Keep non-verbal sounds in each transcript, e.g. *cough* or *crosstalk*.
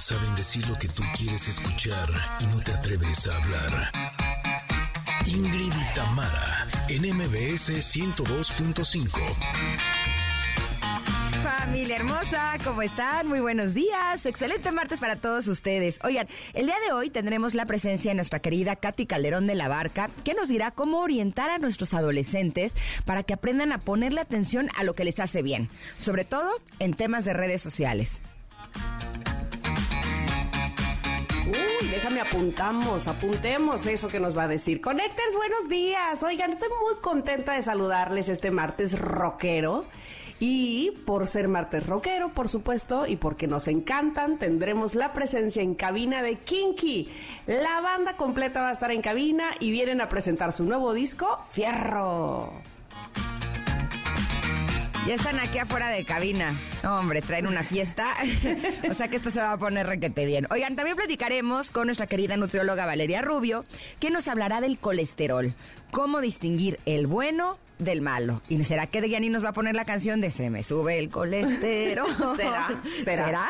saben decir lo que tú quieres escuchar y no te atreves a hablar. Ingrid y Tamara, en MBS 102.5. Familia hermosa, ¿cómo están? Muy buenos días. Excelente martes para todos ustedes. Oigan, el día de hoy tendremos la presencia de nuestra querida Katy Calderón de la Barca, que nos dirá cómo orientar a nuestros adolescentes para que aprendan a ponerle atención a lo que les hace bien, sobre todo en temas de redes sociales. Déjame apuntamos, apuntemos eso que nos va a decir. Connectors, buenos días. Oigan, estoy muy contenta de saludarles este martes rockero. Y por ser martes rockero, por supuesto, y porque nos encantan, tendremos la presencia en cabina de Kinky. La banda completa va a estar en cabina y vienen a presentar su nuevo disco, Fierro. Ya están aquí afuera de cabina. hombre, traen una fiesta. *laughs* o sea que esto se va a poner requete bien. Oigan, también platicaremos con nuestra querida nutrióloga Valeria Rubio, que nos hablará del colesterol. Cómo distinguir el bueno del malo. ¿Y será que de nos va a poner la canción de Se me sube el colesterol? *laughs* ¿Será? ¿Será?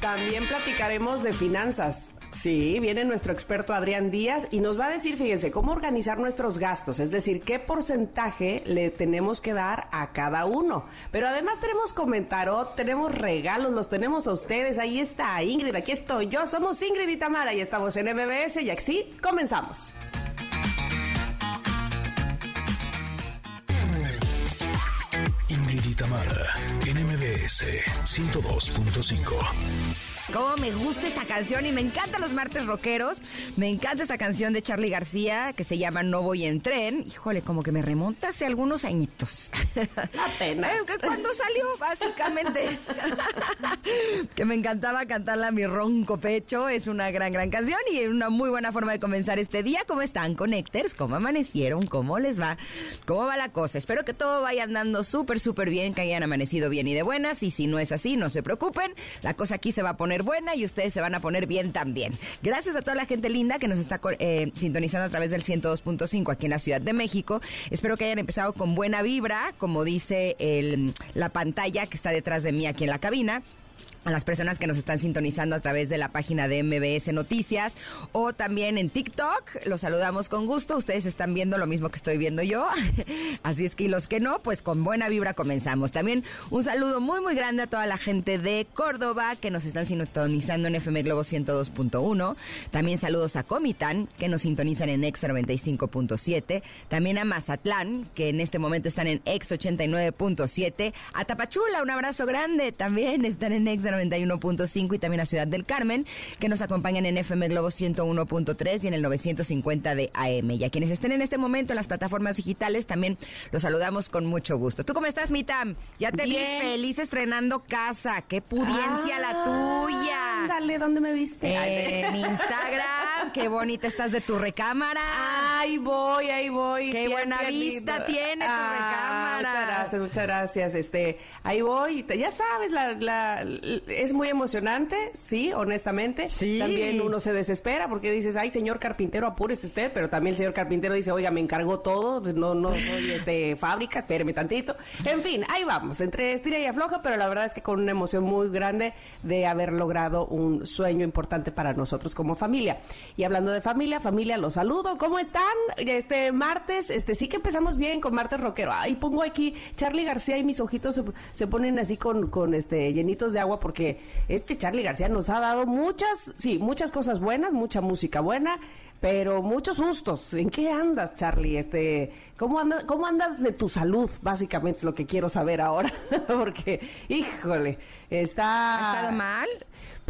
También platicaremos de finanzas. Sí, viene nuestro experto Adrián Díaz y nos va a decir, fíjense, cómo organizar nuestros gastos, es decir, qué porcentaje le tenemos que dar a cada uno. Pero además tenemos comentarot, tenemos regalos, los tenemos a ustedes. Ahí está Ingrid, aquí estoy yo, somos Ingrid y Tamara y estamos en MBS y así comenzamos. Ingrid y Tamara, en MBS 102.5. Cómo me gusta esta canción y me encantan los martes rockeros. Me encanta esta canción de Charlie García que se llama No voy en tren. Híjole, como que me remonta hace algunos añitos. Apenas. cuando salió, básicamente. *laughs* que me encantaba cantarla a mi ronco pecho. Es una gran, gran canción y una muy buena forma de comenzar este día. ¿Cómo están, Connectors? ¿Cómo amanecieron? ¿Cómo les va? ¿Cómo va la cosa? Espero que todo vaya andando súper, súper bien, que hayan amanecido bien y de buenas. Y si no es así, no se preocupen. La cosa aquí se va a poner buena y ustedes se van a poner bien también. Gracias a toda la gente linda que nos está eh, sintonizando a través del 102.5 aquí en la Ciudad de México. Espero que hayan empezado con buena vibra, como dice el, la pantalla que está detrás de mí aquí en la cabina a las personas que nos están sintonizando a través de la página de MBS Noticias o también en TikTok. Los saludamos con gusto. Ustedes están viendo lo mismo que estoy viendo yo. *laughs* Así es que los que no, pues con buena vibra comenzamos. También un saludo muy muy grande a toda la gente de Córdoba que nos están sintonizando en FM Globo 102.1. También saludos a Comitán que nos sintonizan en X 95.7. También a Mazatlán que en este momento están en X 89.7. A Tapachula un abrazo grande. También están en X 91.5 y también a Ciudad del Carmen, que nos acompañan en FM Globo 101.3 y en el 950 de AM. Y a quienes estén en este momento en las plataformas digitales, también los saludamos con mucho gusto. ¿Tú cómo estás, Mitam? Ya te vi feliz estrenando casa. ¡Qué pudiencia la tuya! Dale, ¿dónde me viste? en Instagram. ¡Qué bonita estás de tu recámara! Ahí voy, ahí voy. ¡Qué buena vista tiene tu ah, recámara! Muchas gracias, muchas gracias. Este, ahí voy. Ya sabes, la, la es muy emocionante, sí, honestamente. Sí. También uno se desespera porque dices, ay, señor carpintero, apúrese usted, pero también el señor carpintero dice, oiga, me encargó todo, pues no, no soy de fábrica, espéreme tantito. En fin, ahí vamos, entre estira y afloja, pero la verdad es que con una emoción muy grande de haber logrado un sueño importante para nosotros como familia. Y hablando de familia, familia, los saludo, ¿cómo están? Este martes, este sí que empezamos bien con martes rockero. Ahí pongo aquí Charlie García y mis ojitos se, se ponen así con, con este llenitos de agua porque este Charlie García nos ha dado muchas, sí, muchas cosas buenas, mucha música buena, pero muchos sustos. ¿En qué andas, Charlie? Este, ¿cómo, andas, ¿Cómo andas de tu salud? Básicamente es lo que quiero saber ahora, *laughs* porque, híjole, está... ¿Ha estado mal?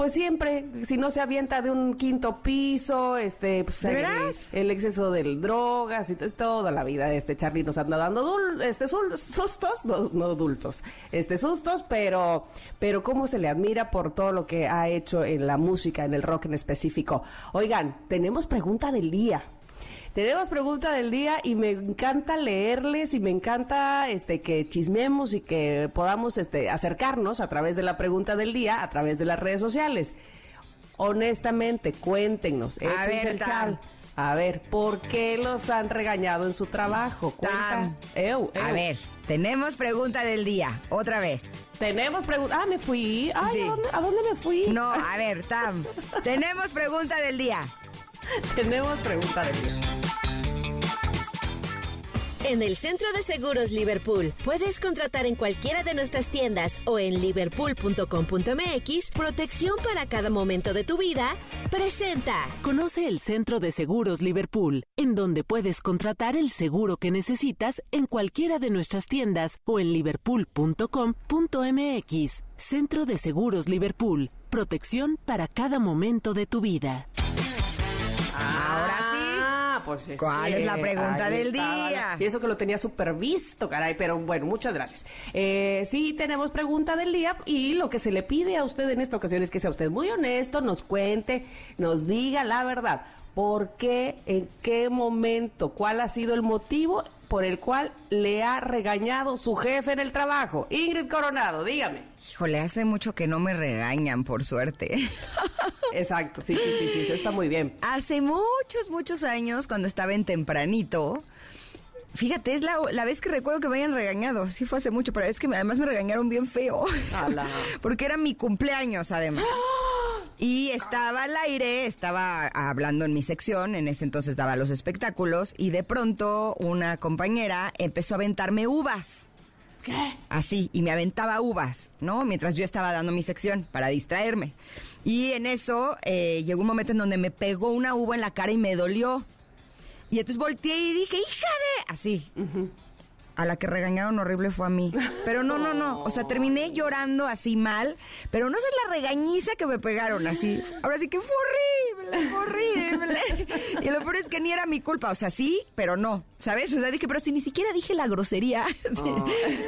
Pues siempre, si no se avienta de un quinto piso, este, pues, el, exceso de drogas y toda la vida, este Charlie nos anda dando este sustos, no, no adultos, este sustos, pero, pero cómo se le admira por todo lo que ha hecho en la música, en el rock en específico. Oigan, tenemos pregunta del día. Tenemos pregunta del día y me encanta leerles y me encanta este que chismemos y que podamos este acercarnos a través de la pregunta del día, a través de las redes sociales. Honestamente, cuéntenos, a ver, el chal. A ver, ¿por qué los han regañado en su trabajo? Eu, A ver, tenemos pregunta del día, otra vez. Tenemos preguntas. Ah, me fui. Ay, Sí. ¿a, dónde, a dónde me fui? No, a ver, Tam, *laughs* tenemos pregunta del día. *laughs* Tenemos pregunta de día. En el Centro de Seguros Liverpool puedes contratar en cualquiera de nuestras tiendas o en liverpool.com.mx protección para cada momento de tu vida. Presenta. Conoce el Centro de Seguros Liverpool, en donde puedes contratar el seguro que necesitas en cualquiera de nuestras tiendas o en liverpool.com.mx. Centro de Seguros Liverpool, protección para cada momento de tu vida. Ahora sí. Ah, pues es ¿Cuál que es la pregunta ahí del estaba día? Y eso que lo tenía súper visto, caray, pero bueno, muchas gracias. Eh, sí, tenemos pregunta del día y lo que se le pide a usted en esta ocasión es que sea usted muy honesto, nos cuente, nos diga la verdad. ¿Por qué? ¿En qué momento? ¿Cuál ha sido el motivo por el cual le ha regañado su jefe en el trabajo? Ingrid Coronado, dígame. Híjole, hace mucho que no me regañan, por suerte. *laughs* Exacto, sí, sí, sí, sí, eso está muy bien. Hace muchos, muchos años, cuando estaba en tempranito, fíjate, es la, la vez que recuerdo que me hayan regañado. Sí fue hace mucho, pero es que además me regañaron bien feo. Ala. *laughs* Porque era mi cumpleaños, además. *gasps* Y estaba al aire, estaba hablando en mi sección, en ese entonces daba los espectáculos, y de pronto una compañera empezó a aventarme uvas. ¿Qué? Así, y me aventaba uvas, ¿no? Mientras yo estaba dando mi sección para distraerme. Y en eso eh, llegó un momento en donde me pegó una uva en la cara y me dolió. Y entonces volteé y dije, hija de... Así. A la que regañaron horrible fue a mí. Pero no, no, no. O sea, terminé llorando así mal. Pero no sé la regañiza que me pegaron así. Ahora sí que fue horrible, fue horrible. Y lo peor es que ni era mi culpa. O sea, sí, pero no. ¿Sabes? O sea, dije, pero si ni siquiera dije la grosería. *laughs* Sí.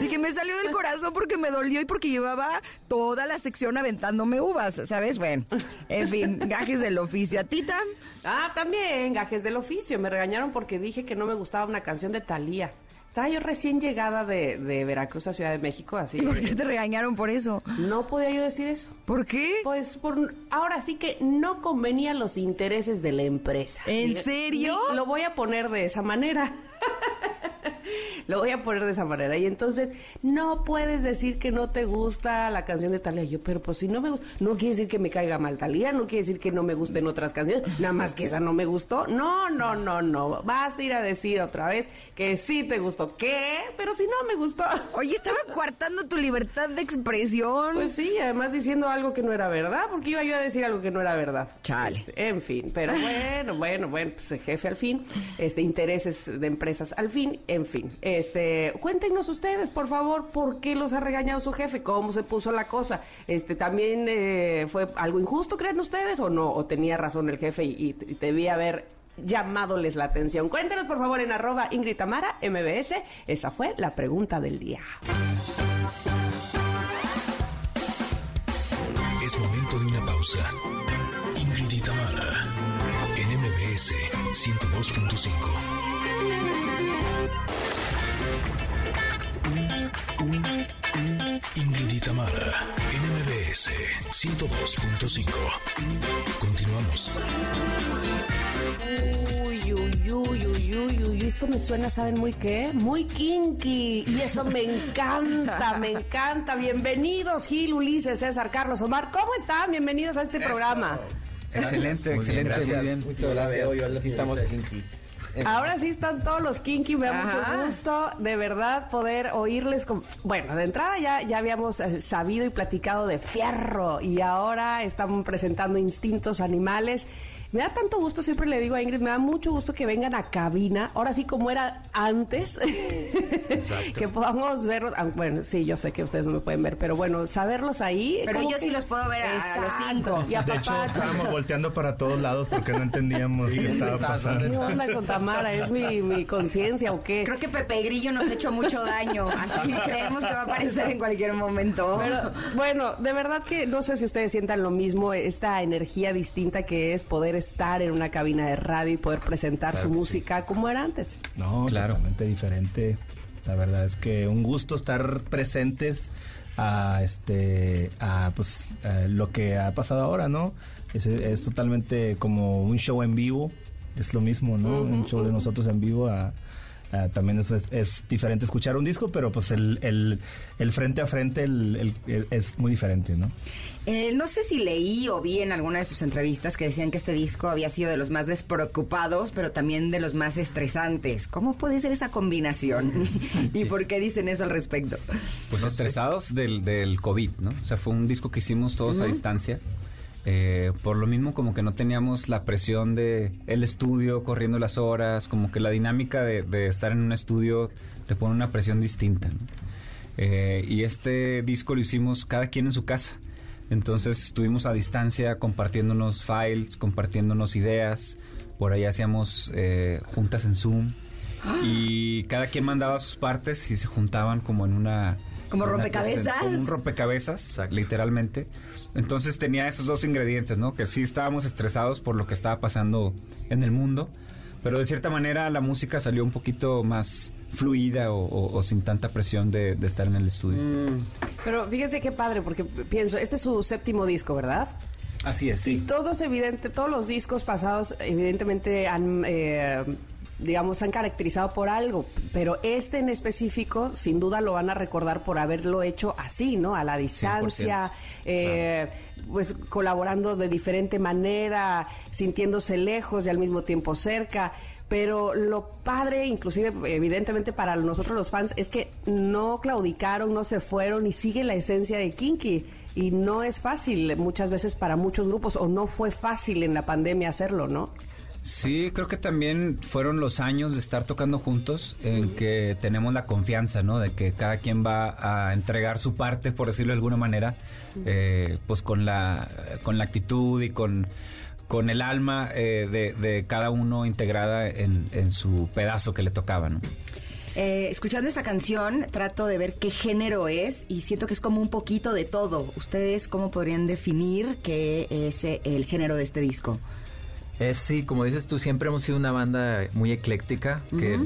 Dije, me salió del corazón porque me dolió y porque llevaba toda la sección aventándome uvas. ¿Sabes? Bueno, en fin, gajes del oficio. ¿A ti, Tam? Ah, también, gajes del oficio. Me regañaron porque dije que no me gustaba una canción de Thalía. Estaba yo recién llegada de, de Veracruz a Ciudad de México, así. ¿Y por qué te regañaron por eso? No podía yo decir eso. ¿Por qué? Pues por ahora sí que no convenía los intereses de la empresa. ¿En serio? Lo voy a poner de esa manera. *laughs* Lo voy a poner de esa manera. Y entonces, no puedes decir que no te gusta la canción de Talía. Yo, pero pues si no me gusta, no quiere decir que me caiga mal Talía, no quiere decir que no me gusten otras canciones, nada más que esa no me gustó. No, no, no, no. Vas a ir a decir otra vez que sí te gustó. ¿Qué? Pero si no me gustó. Oye, estaba coartando tu libertad de expresión. Pues sí, además diciendo algo que no era verdad, porque iba yo a decir algo que no era verdad. Chale. Este, En fin, pero bueno, bueno, bueno, pues jefe al fin, este, intereses de empresas al fin, en fin. Este, cuéntenos ustedes, por favor, por qué los ha regañado su jefe, cómo se puso la cosa. Este, también eh, fue algo injusto, creen ustedes, o no, o tenía razón el jefe y, debía haber llamadoles la atención. Cuéntenos, por favor, en arroba Ingrid Tamara, MBS. Esa fue la pregunta del día. Es momento de una pausa. Ingrid y Tamara, en MBS 102.5. Ingrid y Tamara, en MBS 102.5. Continuamos. Uy, uy, uy, uy, uy, uy, esto me suena, ¿saben muy qué? Muy kinky. Y eso me encanta, me encanta. Bienvenidos, Gil, Ulises, César, Carlos, Omar. ¿Cómo están? Bienvenidos a este programa. Excelente, excelente, gracias. muy bien. Muchas gracias. Hoy, hoy estamos kinky. Ahora sí están todos los kinky, me da Ajá. mucho gusto de verdad poder oírles. Con... Bueno, de entrada ya, ya habíamos eh, sabido y platicado de fierro y ahora estamos presentando instintos animales. Me da tanto gusto, siempre le digo a Ingrid, me da mucho gusto que vengan a cabina, ahora sí como era antes, *laughs* que podamos verlos. ah, Bueno, sí, yo sé que ustedes no me pueden ver, pero bueno, saberlos ahí. Pero yo sí los puedo ver a- a los cinco. Y a De hecho, papá. estábamos volteando para todos lados porque no entendíamos qué estaba pasando. ¿Qué onda con Tamara? ¿Es mi, mi conciencia o qué? Creo que Pepe Grillo nos ha hecho mucho daño, así que creemos que va a aparecer en cualquier momento. Pero bueno, de verdad que no sé si ustedes sientan lo mismo, esta energía distinta que es poder estar en una cabina de radio y poder presentar su música como era antes. No, totalmente diferente. La verdad es que un gusto estar presentes a este a pues a lo que ha pasado ahora, ¿no? Es, es totalmente como un show en vivo es lo mismo, ¿no? Un show de nosotros en vivo a, también es, diferente escuchar un disco, pero pues el, el, frente a frente el, es muy diferente, ¿no? Eh, no sé si leí o vi en alguna de sus entrevistas que decían que este disco había sido de los más despreocupados, pero también de los más estresantes. ¿Cómo puede ser esa combinación? *laughs* ¿Y por qué dicen eso al respecto? Pues estresados del, del COVID, ¿no? O sea, fue un disco que hicimos todos a distancia. Eh, por lo mismo como que no teníamos la presión de el estudio corriendo las horas, como que la dinámica de, estar en un estudio te pone una presión distinta. Eh, y este disco lo hicimos cada quien en su casa. Entonces estuvimos a distancia compartiéndonos files, compartiéndonos ideas. Por ahí hacíamos eh, juntas en Zoom. Y cada quien mandaba sus partes y se juntaban como en una... Como rompecabezas. Como un rompecabezas, literalmente. Entonces tenía esos dos ingredientes, ¿no? Que sí estábamos estresados por lo que estaba pasando en el mundo, pero de cierta manera la música salió un poquito más fluida o, sin tanta presión de, estar en el estudio. Mm. Pero fíjense qué padre, porque pienso, este es su séptimo disco, ¿verdad? Así es, sí. Y todos, evidente, todos los discos pasados, evidentemente, han... Eh, digamos, han caracterizado por algo, pero este en específico, sin duda lo van a recordar por haberlo hecho así, ¿no? A la distancia, eh, pues colaborando de diferente manera, sintiéndose lejos y al mismo tiempo cerca. Pero lo padre, inclusive evidentemente para nosotros los fans, es que no claudicaron, no se fueron y sigue la esencia de Kinky. Y no es fácil muchas veces para muchos grupos, o no fue fácil en la pandemia hacerlo, ¿no? Sí, creo que también fueron los años de estar tocando juntos en que tenemos la confianza, ¿no? De que cada quien va a entregar su parte, por decirlo de alguna manera, eh, pues con la, con la actitud y con, con el alma eh, de, cada uno integrada en, su pedazo que le tocaba, ¿no? Eh, escuchando esta canción, trato de ver qué género es y siento que es como un poquito de todo. ¿Ustedes cómo podrían definir qué es el género de este disco? Es sí, como dices tú, siempre hemos sido una banda muy ecléctica, que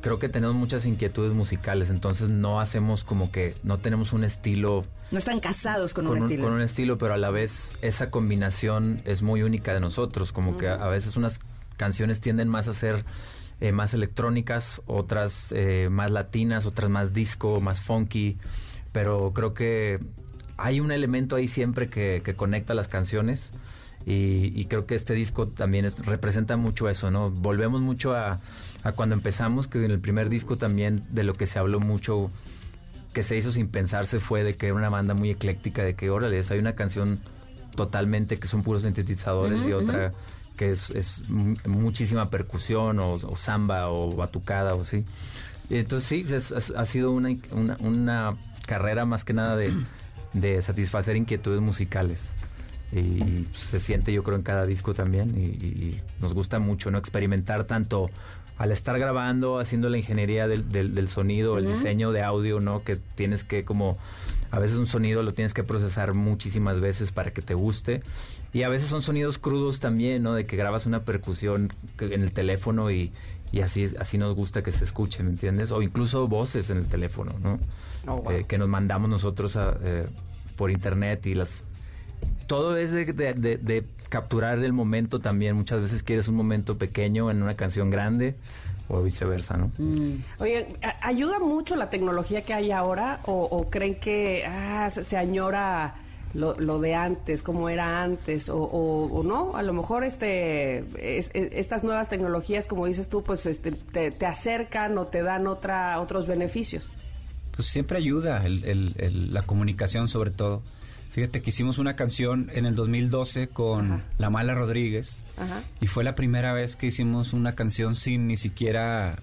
creo que tenemos muchas inquietudes musicales, entonces no hacemos como que, no tenemos un estilo... No están casados con, un, estilo. Con un estilo, pero a la vez esa combinación es muy única de nosotros, como que a, veces unas canciones tienden más a ser eh, más electrónicas, otras eh, más latinas, otras más disco, más funky, pero creo que hay un elemento ahí siempre que, que conecta las canciones y, creo que este disco también representa mucho eso, ¿no? Volvemos mucho a, cuando empezamos, que en el primer disco también de lo que se habló mucho, que se hizo sin pensarse, fue de que era una banda muy ecléctica, de que, órale, hay una canción totalmente que son puros sintetizadores y otra que es, muchísima percusión o, samba o batucada o así. entonces sí, ha sido una, una, carrera más que nada de, de satisfacer inquietudes musicales y se siente yo creo en cada disco también y, nos gusta mucho no experimentar tanto al estar grabando haciendo la ingeniería del, del, sonido el diseño de audio no que tienes que como a veces un sonido lo tienes que procesar muchísimas veces para que te guste. Y a veces son sonidos crudos también no de que grabas una percusión en el teléfono y, y así así nos gusta que se escuche me entiendes o incluso voces en el teléfono no oh, eh, que nos mandamos nosotros eh, por internet y las todo es de, capturar el momento también. Muchas veces quieres un momento pequeño en una canción grande o viceversa, ¿no? Mm. Oye, ¿ayuda mucho la tecnología que hay ahora o, creen que ah, se, añora lo, de antes, como era antes o, no? A lo mejor este estas nuevas tecnologías, como dices tú, pues este, te, acercan o te dan otra otros beneficios. Pues siempre ayuda la comunicación sobre todo. Fíjate que hicimos una canción en el 2012 con La Mala Rodríguez y fue la primera vez que hicimos una canción sin ni siquiera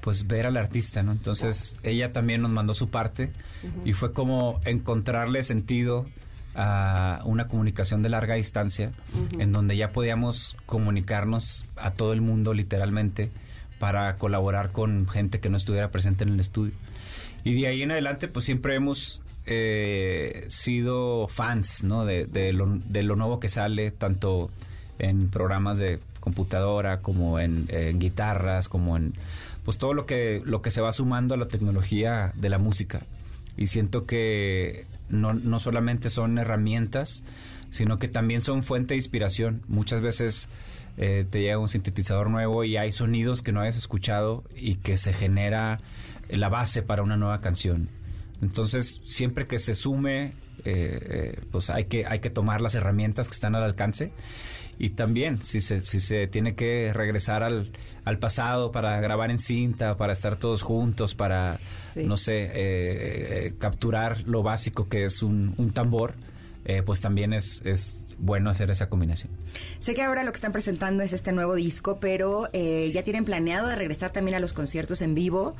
pues ver al artista, ¿no? Entonces ella también nos mandó su parte y fue como encontrarle sentido a una comunicación de larga distancia en donde ya podíamos comunicarnos a todo el mundo literalmente para colaborar con gente que no estuviera presente en el estudio. Y de ahí en adelante pues siempre hemos eh, sido fans de, lo, de, lo, nuevo que sale, tanto en programas de computadora como en, guitarras, como en pues todo lo que, lo que se va sumando a la tecnología de la música. Y siento que no, no solamente son herramientas, sino que también son fuente de inspiración. Muchas veces eh, te llega un sintetizador nuevo y hay sonidos que no hayas escuchado y que se genera la base para una nueva canción. Entonces, siempre que se sume, eh, eh, pues hay que, hay que tomar las herramientas que están al alcance. Y también, si se, si se tiene que regresar al, al pasado para grabar en cinta, para estar todos juntos, para, Sí. no sé, eh, eh, capturar lo básico que es un, un tambor, eh, pues también es, es bueno hacer esa combinación. Sé que ahora lo que están presentando es este nuevo disco, pero eh, ya tienen planeado de regresar también a los conciertos en vivo.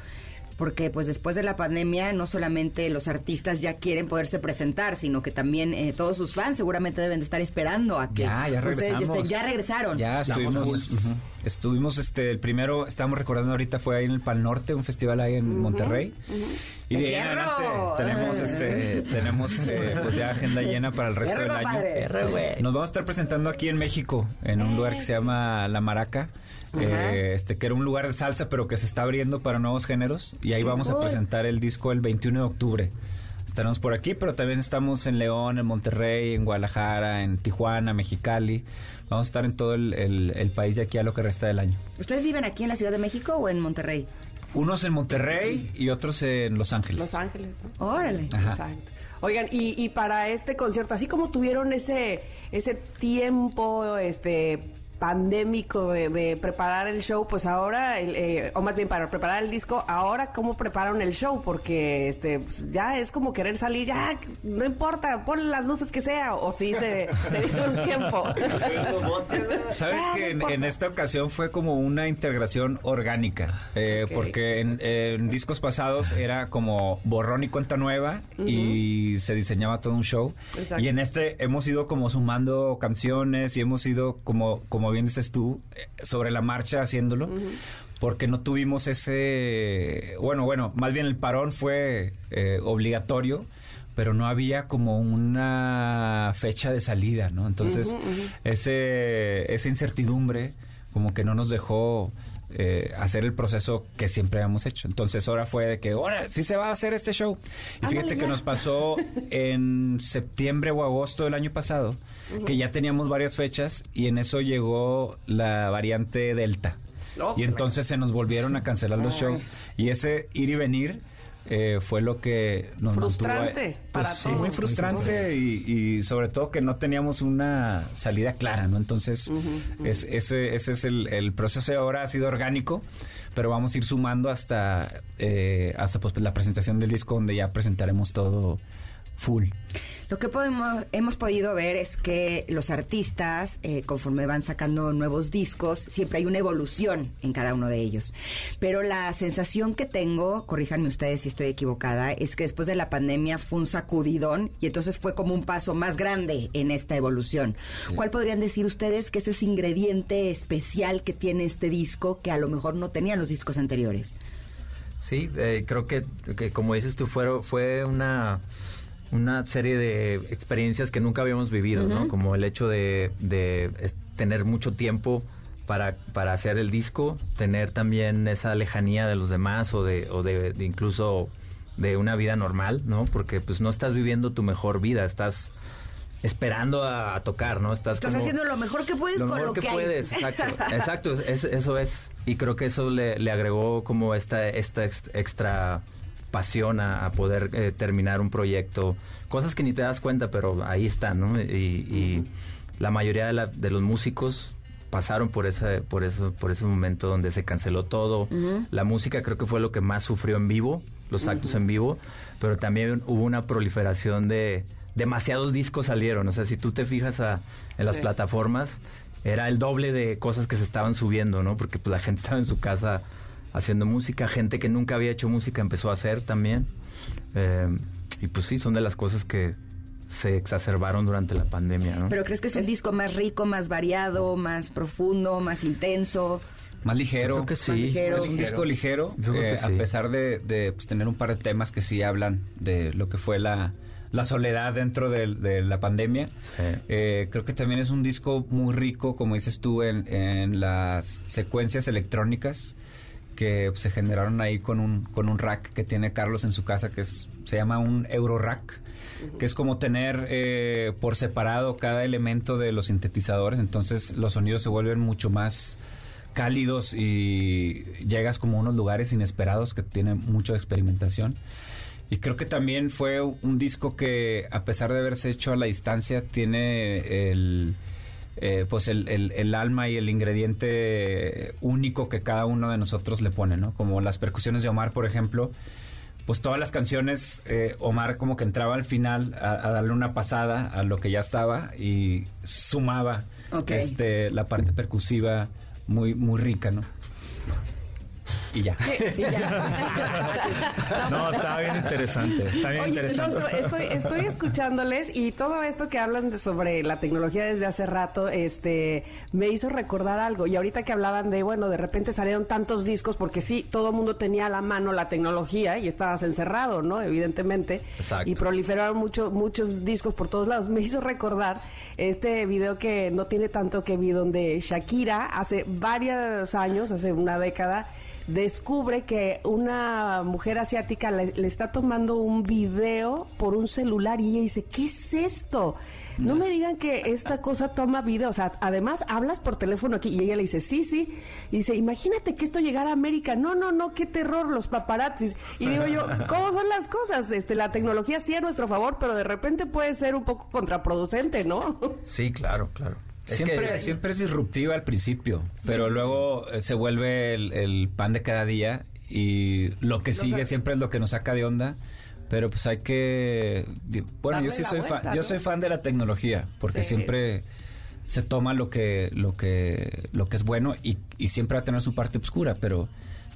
Porque pues después de la pandemia no solamente los artistas ya quieren poderse presentar, sino que también eh, todos sus fans seguramente deben de estar esperando a que Ya, ya ustedes ya, regresamos. estén- ya regresaron. Ya estuvimos, ujú. estuvimos este, el primero, estamos recordando ahorita fue ahí en el Pal Norte, un festival ahí en Monterrey. Y de ahí adelante tenemos, este, tenemos eh, pues ya agenda llena para el resto ¡Fierro, del año. Nos vamos a estar presentando aquí en México, en un lugar que se llama La Maraca. Eh, este que era un lugar de salsa pero que se está abriendo para nuevos géneros y ahí vamos a presentar el disco el 21 de octubre estaremos por aquí pero también estamos en León en Monterrey en Guadalajara en Tijuana Mexicali vamos a estar en todo el, el- el país de aquí a lo que resta del año ¿Ustedes viven aquí en la Ciudad de México o en Monterrey? unos en Monterrey y otros en Los Ángeles Los Ángeles, ¿no? Órale. Ajá. Exacto. Oigan, y, y para este concierto, así como tuvieron ese, ese tiempo, este pandémico de, de preparar el show, pues ahora, el, eh, o más bien para preparar el disco, ahora cómo prepararon el show, porque este pues, ya es como querer salir, ya no importa, pon las luces que sea, o sí se, se dio un tiempo. *laughs* *laughs* Sabes Ah, que no en, esta ocasión fue como una integración orgánica, eh, porque en, en discos pasados era como borrón y cuenta nueva y se diseñaba todo un show. Exacto. Y en este hemos ido como sumando canciones y hemos ido como, como bien dices tú, eh, sobre la marcha haciéndolo. Porque no tuvimos ese, bueno, bueno, más bien el parón fue eh, obligatorio, pero no había como una fecha de salida, ¿no? Entonces, ese, esa incertidumbre como que no nos dejó eh, hacer el proceso que siempre habíamos hecho. Entonces ahora fue de que, ahora sí se va a hacer este show. Y Ándale, fíjate que ya. nos pasó en septiembre o agosto del año pasado, que ya teníamos varias fechas y en eso llegó la variante Delta. Oh, y entonces se nos volvieron a cancelar los Ay. shows. Y ese ir y venir eh, fue lo que nos Frustrante mantuvo, para pues, sí, todos. muy frustrante y, y sobre todo que no teníamos una salida clara, ¿no? Entonces, es- ese, ese es el, el proceso de ahora, ha sido orgánico, pero vamos a ir sumando hasta, eh, hasta pues, la presentación del disco donde ya presentaremos todo full. Lo que podemos, hemos podido ver es que los artistas, eh, conforme van sacando nuevos discos, siempre hay una evolución en cada uno de ellos. Pero la sensación que tengo, corríjanme ustedes si estoy equivocada, es que después de la pandemia fue un sacudidón y entonces fue como un paso más grande en esta evolución. ¿Cuál podrían decir ustedes que es ese ingrediente especial que tiene este disco que a lo mejor no tenían los discos anteriores? Sí, eh, creo que, que como dices tú, fue, fue una, una serie de experiencias que nunca habíamos vivido, ¿no? Como el hecho de, de tener mucho tiempo para, para hacer el disco, tener también esa lejanía de los demás o de, o de, de incluso de una vida normal, ¿no? Porque pues no estás viviendo tu mejor vida, estás esperando a, a tocar, ¿no? Estás, Estás como- haciendo lo mejor que puedes lo con mejor lo que, que, hay. puedes, exacto, exacto, es- eso es, y creo que eso le, le agregó como esta, esta ex- extra pasión a, a poder eh, terminar un proyecto, cosas que ni te das cuenta, pero ahí están, ¿no? Y, y la mayoría de, la- de los músicos pasaron por ese, por eso, por ese momento donde se canceló todo. La música creo que fue lo que más sufrió en vivo, los actos en vivo, pero también hubo una proliferación de demasiados discos salieron. O sea, si tú te fijas a- en las Sí. plataformas, era el doble de cosas que se estaban subiendo, ¿no? Porque pues, la gente estaba en su casa haciendo música, gente que nunca había hecho música empezó a hacer también. Eh, y pues sí, son de las cosas que se exacerbaron durante la pandemia, ¿no? ¿Pero crees que es un disco más rico, más variado, más profundo, más intenso? Más ligero. Yo creo que sí. Más ligero. Es un disco ligero, Yo creo eh, que sí. a pesar de, de, pues, tener un par de temas que sí hablan de lo que fue la, la soledad dentro de, de la pandemia. Sí. Eh, creo que también es un disco muy rico, como dices tú, en, en las secuencias electrónicas que se generaron ahí con un, con un rack que tiene Carlos en su casa, que es, se llama un Euro Rack, que es como tener eh, por separado cada elemento de los sintetizadores, entonces los sonidos se vuelven mucho más cálidos y llegas como a unos lugares inesperados que tienen mucha experimentación. Y creo que también fue un disco que, a pesar de haberse hecho a la distancia, tiene el, eh, pues el, el, alma y el ingrediente único que cada uno de nosotros le pone, ¿no? Como las percusiones de Omar, por ejemplo, pues todas las canciones, eh, Omar como que entraba al final a, darle una pasada a lo que ya estaba y sumaba este, la parte percusiva muy, muy rica, ¿no? Y ya. *laughs* no, está bien interesante. Está bien interesante. estoy, estoy escuchándoles y todo esto que hablan de sobre la tecnología desde hace rato, este, me hizo recordar algo. Y ahorita que hablaban de, bueno, de repente salieron tantos discos, porque sí, todo el mundo tenía a la mano la tecnología y estabas encerrado, ¿no? Evidentemente. Y proliferaron mucho, muchos discos por todos lados. Me hizo recordar este video que no tiene tanto que vi, donde Shakira hace varios años, hace una década, descubre que una mujer asiática le, está tomando un video por un celular y ella dice, ¿qué es esto? No me digan que esta cosa toma video, o sea, además hablas por teléfono aquí y ella le dice, sí, sí, y dice, imagínate que esto llegara a América, no, no, no, qué terror los paparazzis. Y digo yo, ¿cómo son las cosas? Este, la tecnología sí a nuestro favor, pero de repente puede ser un poco contraproducente, ¿no? Sí, claro, claro siempre, siempre es disruptiva al principio, pero luego eh, se vuelve el, pan de cada día y lo que sigue siempre es lo que nos saca de onda. Pero pues hay que... Bueno, yo sí soy fan, yo soy fan de la tecnología, porque siempre se toma lo que, lo que, lo que es bueno y, y siempre va a tener su parte oscura, pero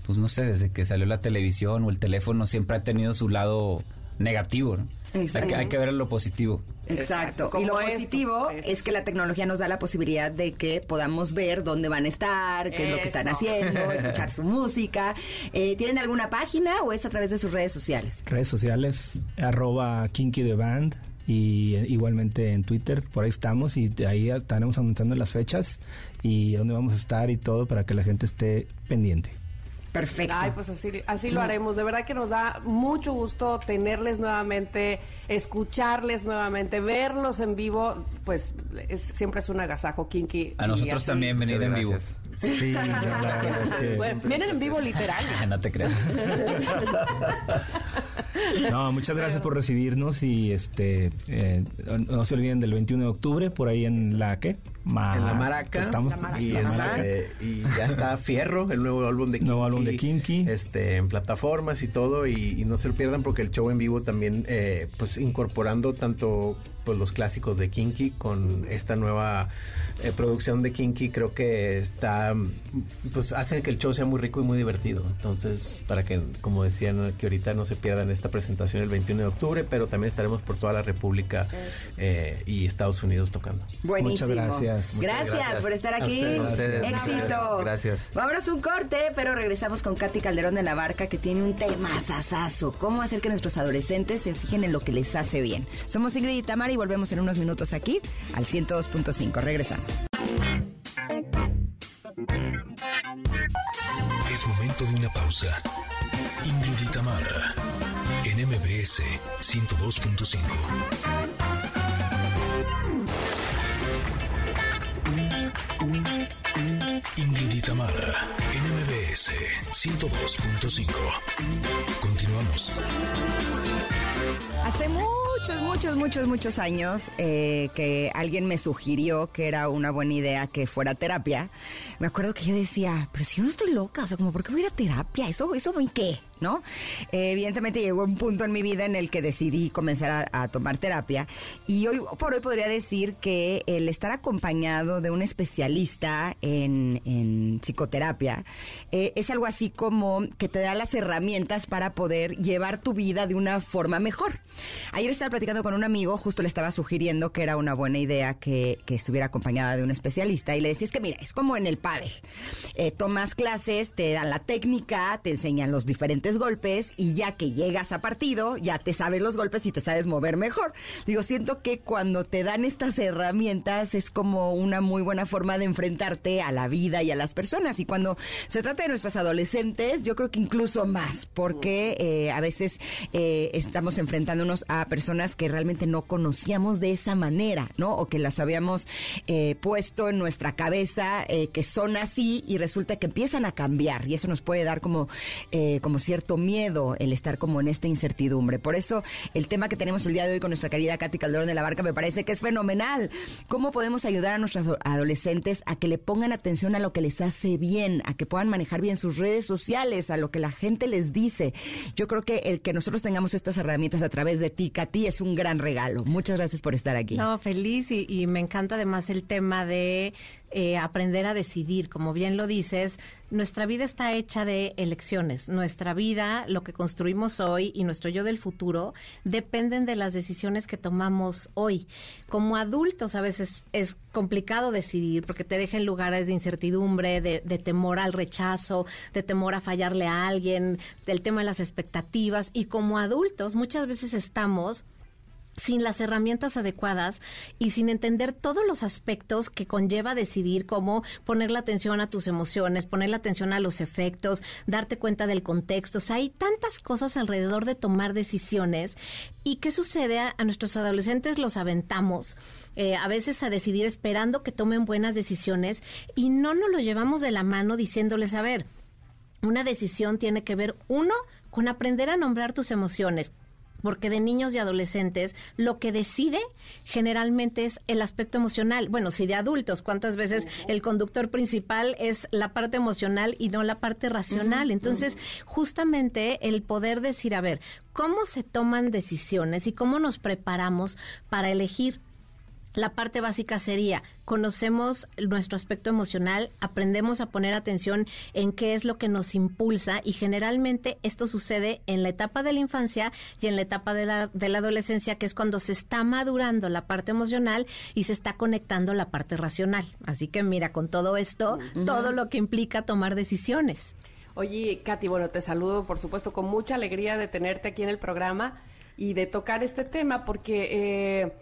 pues no sé, desde que salió la televisión o el teléfono siempre ha tenido su lado negativo, ¿no? Hay que, ver lo positivo. Exacto. Y lo positivo es... que la tecnología nos da la posibilidad de que podamos ver dónde van a estar, qué es lo que están haciendo, *laughs* escuchar su música. Eh, ¿Tienen alguna página o es a través de sus redes sociales? Redes sociales, arroba Kinky the Band y eh, igualmente en Twitter, por ahí estamos y ahí estaremos anunciando las fechas y dónde vamos a estar y todo para que la gente esté pendiente. Perfecto. Ay, pues así, lo haremos. De verdad que nos da mucho gusto tenerles nuevamente, escucharles nuevamente, verlos en vivo. Pues siempre es un agasajo, Kinky. A nosotros también venir en vivo. Sí, vienen en vivo literal. *laughs* no te creas. *laughs* No, muchas gracias por recibirnos y este eh, no se olviden del 21 de octubre por ahí en la ¿qué? en la Maraca. Estamos Y, este, y, ya está Fierro, el nuevo álbum de Kinky. Nuevo álbum de Kinky. Este, en plataformas y todo y, no se lo pierdan porque el show en vivo también eh, pues incorporando tanto pues los clásicos de Kinky con esta nueva eh, producción de Kinky creo que está pues hace que el show sea muy rico y muy divertido. Entonces para que como decían que ahorita no se pierdan esta presentación el 21 de octubre pero también estaremos por toda la República eh, y Estados Unidos tocando. Buenísimo. muchas gracias. Gracias, por estar aquí. Éxito. Gracias. Vámonos un corte pero regresamos con Katy Calderón de la Barca que tiene un tema sasazo cómo hacer que nuestros adolescentes se fijen en lo que les hace bien somos Ingrid y Tamara y volvemos en unos minutos aquí al 102.5. Regresamos. Es momento de una pausa. Ingrid y Tamara en MBS 102.5. Ingrid y Tamara en MBS 102.5. Continuamos. Hacemos muchos, muchos, muchos, muchos años eh, que alguien me sugirió que era una buena idea que fuera terapia. Me acuerdo que yo decía, pero si yo no estoy loca, o sea, como, ¿por qué voy a ir a terapia? ¿Eso, eso en qué? ¿No? Eh, evidentemente llegó un punto en mi vida en el que decidí comenzar a, tomar terapia y hoy por hoy podría decir que el estar acompañado de un especialista en, psicoterapia eh, es algo así como que te da las herramientas para poder llevar tu vida de una forma mejor. Ayer estaba platicando con un amigo, justo le estaba sugiriendo que era una buena idea que, estuviera acompañada de un especialista y le decía, es que mira, es como en el padre. Eh, tomas clases, te dan la técnica, te enseñan los diferentes golpes y ya que llegas a partido, ya te sabes los golpes y te sabes mover mejor. Digo, siento que cuando te dan estas herramientas es como una muy buena forma de enfrentarte a la vida y a las personas. Y cuando se trata de nuestras adolescentes, yo creo que incluso más, porque eh, a veces eh, estamos enfrentándonos a personas que realmente no conocíamos de esa manera, ¿no? O que las habíamos eh, puesto en nuestra cabeza, que son así y resulta que empiezan a cambiar. Y eso nos puede dar como, como cierto miedo el estar como en esta incertidumbre. Por eso el tema que tenemos el día de hoy con nuestra querida Katy Calderón de la Barca me parece que es fenomenal. ¿Cómo podemos ayudar a nuestros adolescentes a que le pongan atención a lo que les hace bien, a que puedan manejar bien sus redes sociales, a lo que la gente les dice? Yo creo que el que nosotros tengamos estas herramientas a través de ti, Katy, es un gran regalo. Muchas gracias por estar aquí. No, feliz y, y me encanta además el tema de eh, aprender a decidir. Como bien lo dices, nuestra vida está hecha de elecciones. Nuestra vida, lo que construimos hoy y nuestro yo del futuro dependen de las decisiones que tomamos hoy. Como adultos a veces es complicado decidir porque te deja en lugares de incertidumbre, de, de temor al rechazo, de temor a fallarle a alguien, del tema de las expectativas. Y como adultos muchas veces estamos sin las herramientas adecuadas y sin entender todos los aspectos que conlleva decidir cómo poner la atención a tus emociones, poner la atención a los efectos, darte cuenta del contexto. O sea, hay tantas cosas alrededor de tomar decisiones. ¿Y qué sucede? A, nuestros adolescentes los aventamos. Eh, a veces a decidir esperando que tomen buenas decisiones y no nos lo llevamos de la mano diciéndoles, a ver, una decisión tiene que ver, uno, con aprender a nombrar tus emociones porque de niños y adolescentes lo que decide generalmente es el aspecto emocional. Bueno, si de adultos, ¿cuántas veces el conductor principal es la parte emocional y no la parte racional? Entonces, justamente el poder decir, a ver, ¿cómo se toman decisiones y cómo nos preparamos para elegir? La parte básica sería, conocemos nuestro aspecto emocional, aprendemos a poner atención en qué es lo que nos impulsa y generalmente esto sucede en la etapa de la infancia y en la etapa de la, de la adolescencia, que es cuando se está madurando la parte emocional y se está conectando la parte racional. Así que mira, con todo esto, todo lo que implica tomar decisiones. Oye, Katy, bueno, te saludo, por supuesto, con mucha alegría de tenerte aquí en el programa y de tocar este tema, porque... Eh,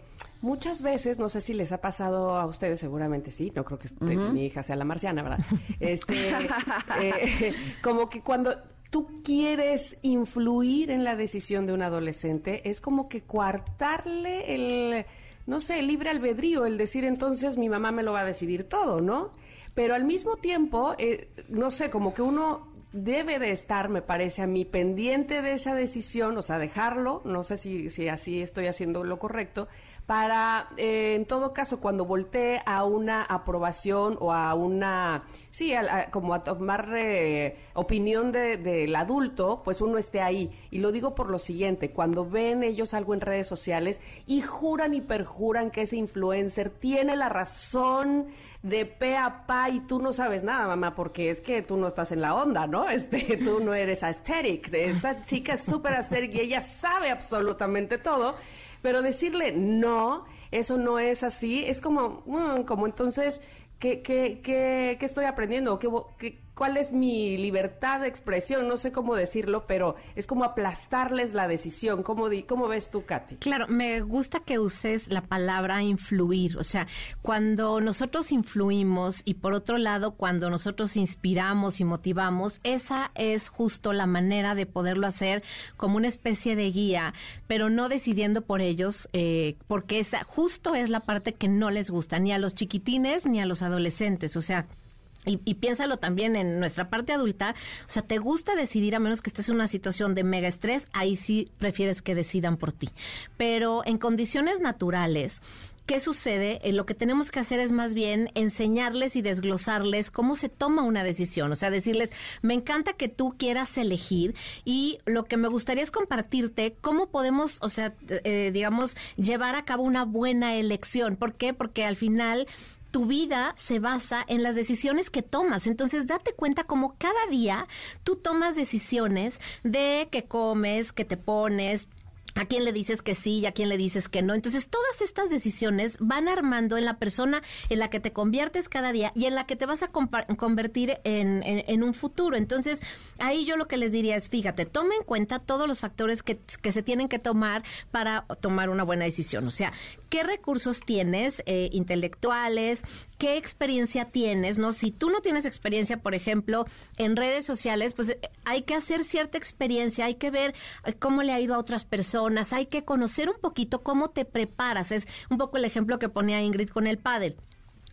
muchas veces, no sé si les ha pasado a ustedes, seguramente sí, no creo que mi hija sea la marciana, ¿verdad? *laughs* Este, eh, como que cuando tú quieres influir en la decisión de un adolescente, es como que coartarle el, no sé, el libre albedrío, el decir entonces mi mamá me lo va a decidir todo, ¿no? Pero al mismo tiempo, eh, no sé, como que uno debe de estar, me parece a mí, pendiente de esa decisión, o sea, dejarlo, no sé si, si así estoy haciendo lo correcto, para, eh, en todo caso, cuando voltee a una aprobación o a una, sí, como a tomar eh, opinión del adulto, pues uno esté ahí. Y lo digo por lo siguiente, cuando ven ellos algo en redes sociales y juran y perjuran que ese influencer tiene la razón de pe a pa y tú no sabes nada, mamá, porque es que tú no estás en la onda, ¿no? *laughs* Este, tú no eres aesthetic. Esta chica es súper aesthetic y ella sabe absolutamente todo pero decirle no, eso no es así, es como, mm, como entonces, ¿qué, qué, qué, qué estoy aprendiendo? ¿Qué, qué, cuál es mi libertad de expresión, no sé cómo decirlo, pero es como aplastarles la decisión. ¿Cómo, di, cómo ves tú, Katy? Claro, me gusta que uses la palabra influir, o sea, cuando nosotros influimos y por otro lado, cuando nosotros inspiramos y motivamos, esa es justo la manera de poderlo hacer como una especie de guía, pero no decidiendo por ellos, eh, porque esa justo es la parte que no les gusta, ni a los chiquitines ni a los adolescentes, o sea, y, piénsalo también en nuestra parte adulta, o sea, te gusta decidir a menos que estés en una situación de mega estrés, ahí sí prefieres que decidan por ti. Pero en condiciones naturales, ¿qué sucede? Eh, lo que tenemos que hacer es más bien enseñarles y desglosarles cómo se toma una decisión. O sea, decirles, me encanta que tú quieras elegir y lo que me gustaría es compartirte cómo podemos, o sea, eh, digamos, llevar a cabo una buena elección. ¿Por qué? Porque al final tu vida se basa en las decisiones que tomas. Entonces, date cuenta como cada día tú tomas decisiones de qué comes, qué te pones, a quién le dices que sí y a quién le dices que no. Entonces, todas estas decisiones van armando en la persona en la que te conviertes cada día y en la que te vas a convertir en, en, un futuro. Entonces, ahí yo lo que les diría es, fíjate, toma en cuenta todos los factores que, que se tienen que tomar para tomar una buena decisión. O sea, qué recursos tienes eh, intelectuales, qué experiencia tienes, ¿no? Si tú no tienes experiencia, por ejemplo, en redes sociales, pues eh, hay que hacer cierta experiencia, hay que ver eh, cómo le ha ido a otras personas hay que conocer un poquito cómo te preparas. Es un poco el ejemplo que ponía Ingrid con el pádel.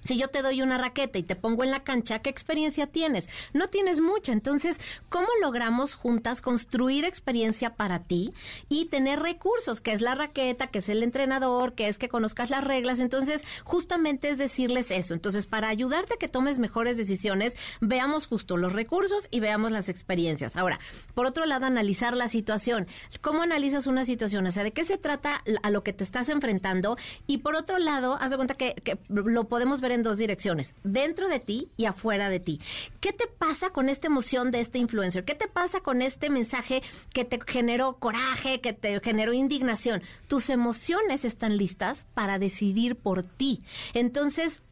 Si yo te doy una raqueta y te pongo en la cancha, ¿qué experiencia tienes? No tienes mucha. Entonces, ¿cómo logramos juntas construir experiencia para ti y tener recursos, que es la raqueta, que es el entrenador, que es que conozcas las reglas? Entonces, justamente es decirles eso. Entonces, para ayudarte a que tomes mejores decisiones, veamos justo los recursos y veamos las experiencias. Ahora, por otro lado, analizar la situación. ¿Cómo analizas una situación? O sea, ¿de qué se trata a lo que te estás enfrentando? Y por otro lado, haz de cuenta que, que lo podemos ver en dos direcciones, dentro de ti y afuera de ti. ¿Qué te pasa con esta emoción de este influencer? ¿Qué te pasa con este mensaje que te generó coraje, que te generó indignación? Tus emociones están listas para decidir por ti. Entonces,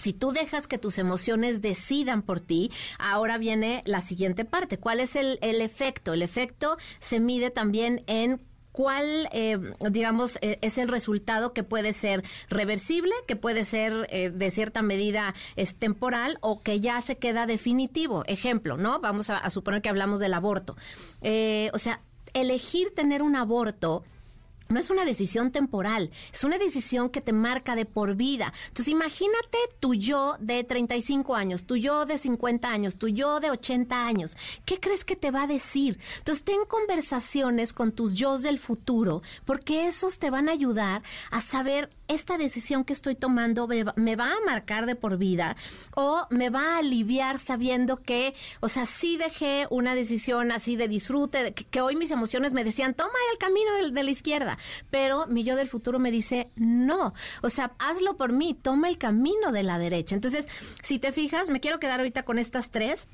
si tú dejas que tus emociones decidan por ti, ahora viene la siguiente parte. ¿Cuál es el, efecto? El efecto se mide también en cuál, eh, digamos, eh, es el resultado que puede ser reversible, que puede ser eh, de cierta medida es temporal o que ya se queda definitivo. Ejemplo, ¿no? Vamos a, a suponer que hablamos del aborto. o sea, elegir tener un aborto no es una decisión temporal, es una decisión que te marca de por vida. Entonces imagínate tu yo de 35 años, tu yo de 50 años, tu yo de 80 años. ¿Qué crees que te va a decir? Entonces ten conversaciones con tus yo del futuro, porque esos te van a ayudar a saber esta decisión que estoy tomando me va, a marcar de por vida o me va a aliviar sabiendo que, o sea, sí dejé una decisión así de disfrute, que, hoy mis emociones me decían, toma el camino de la izquierda pero mi yo del futuro me dice, no, o sea, hazlo por mí, toma el camino de la derecha. Entonces, si te fijas, me quiero quedar ahorita con estas tres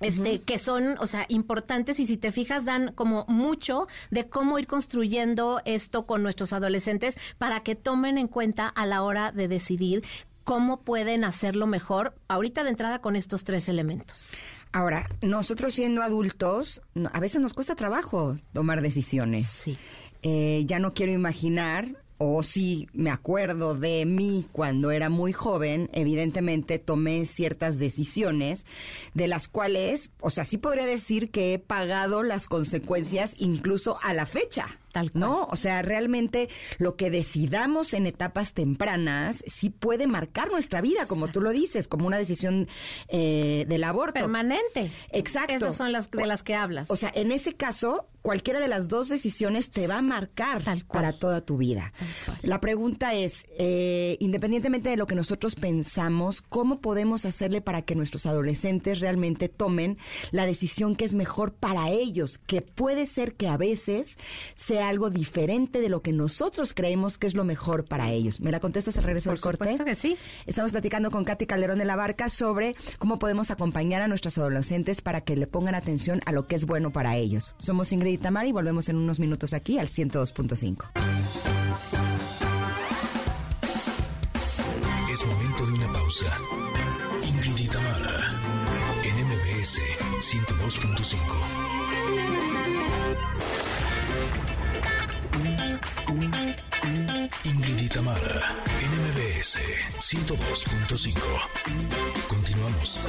este, que son, o sea, importantes y si te fijas dan como mucho de cómo ir construyendo esto con nuestros adolescentes para que tomen en cuenta a la hora de decidir cómo pueden hacerlo mejor ahorita de entrada con estos tres elementos. Ahora, nosotros siendo adultos, a veces nos cuesta trabajo tomar decisiones. Sí. Eh, ya no quiero imaginar o si me acuerdo de mí cuando era muy joven, evidentemente tomé ciertas decisiones de las cuales, o sea, sí podría decir que he pagado las consecuencias incluso a la fecha. ¿No? O sea, realmente lo que decidamos en etapas tempranas sí puede marcar nuestra vida, como tú lo dices, como una decisión eh, del aborto. Permanente. Exacto. Esas son las de las que hablas. O sea, en ese caso, cualquiera de las dos decisiones te va a marcar para toda tu vida. La pregunta es, eh, independientemente de lo que nosotros pensamos, ¿cómo podemos hacerle para que nuestros adolescentes realmente tomen la decisión que es mejor para ellos? Que puede ser que a veces algo diferente de lo que nosotros creemos que es lo mejor para ellos. ¿Me la contestas al regreso del corte? Por que sí. Estamos platicando con Katy Calderón de la Barca sobre cómo podemos acompañar a nuestros adolescentes para que le pongan atención a lo que es bueno para ellos. Somos Ingrid y Tamara y volvemos en unos minutos aquí al 102.5. Ingrid NMBS 102.5. Continuamos.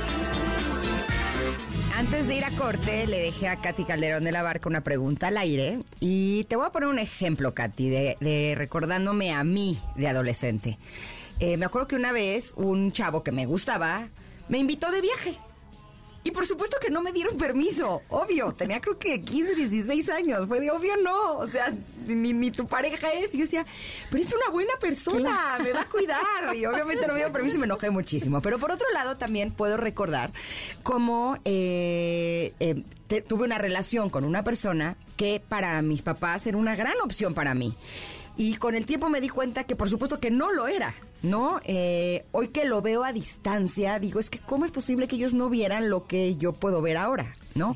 Antes de ir a corte, le dejé a Katy Calderón de la Barca una pregunta al aire. Y te voy a poner un ejemplo, Katy, de, recordándome a mí de adolescente. Eh, me acuerdo que una vez un chavo que me gustaba me invitó de viaje. Y por supuesto que no me dieron permiso, obvio. Tenía creo que 15, 16 años. Fue de obvio no. O sea, ni, tu pareja es. Y yo decía, pero es una buena persona, me va a cuidar. Y obviamente no me dio permiso y me enojé muchísimo. Pero por otro lado, también puedo recordar cómo eh, eh, tuve una relación con una persona que para mis papás era una gran opción para mí. Y con el tiempo me di cuenta que por supuesto que no lo era, ¿no? Eh, hoy que lo veo a distancia, digo, es que ¿cómo es posible que ellos no vieran lo que yo puedo ver ahora, ¿no?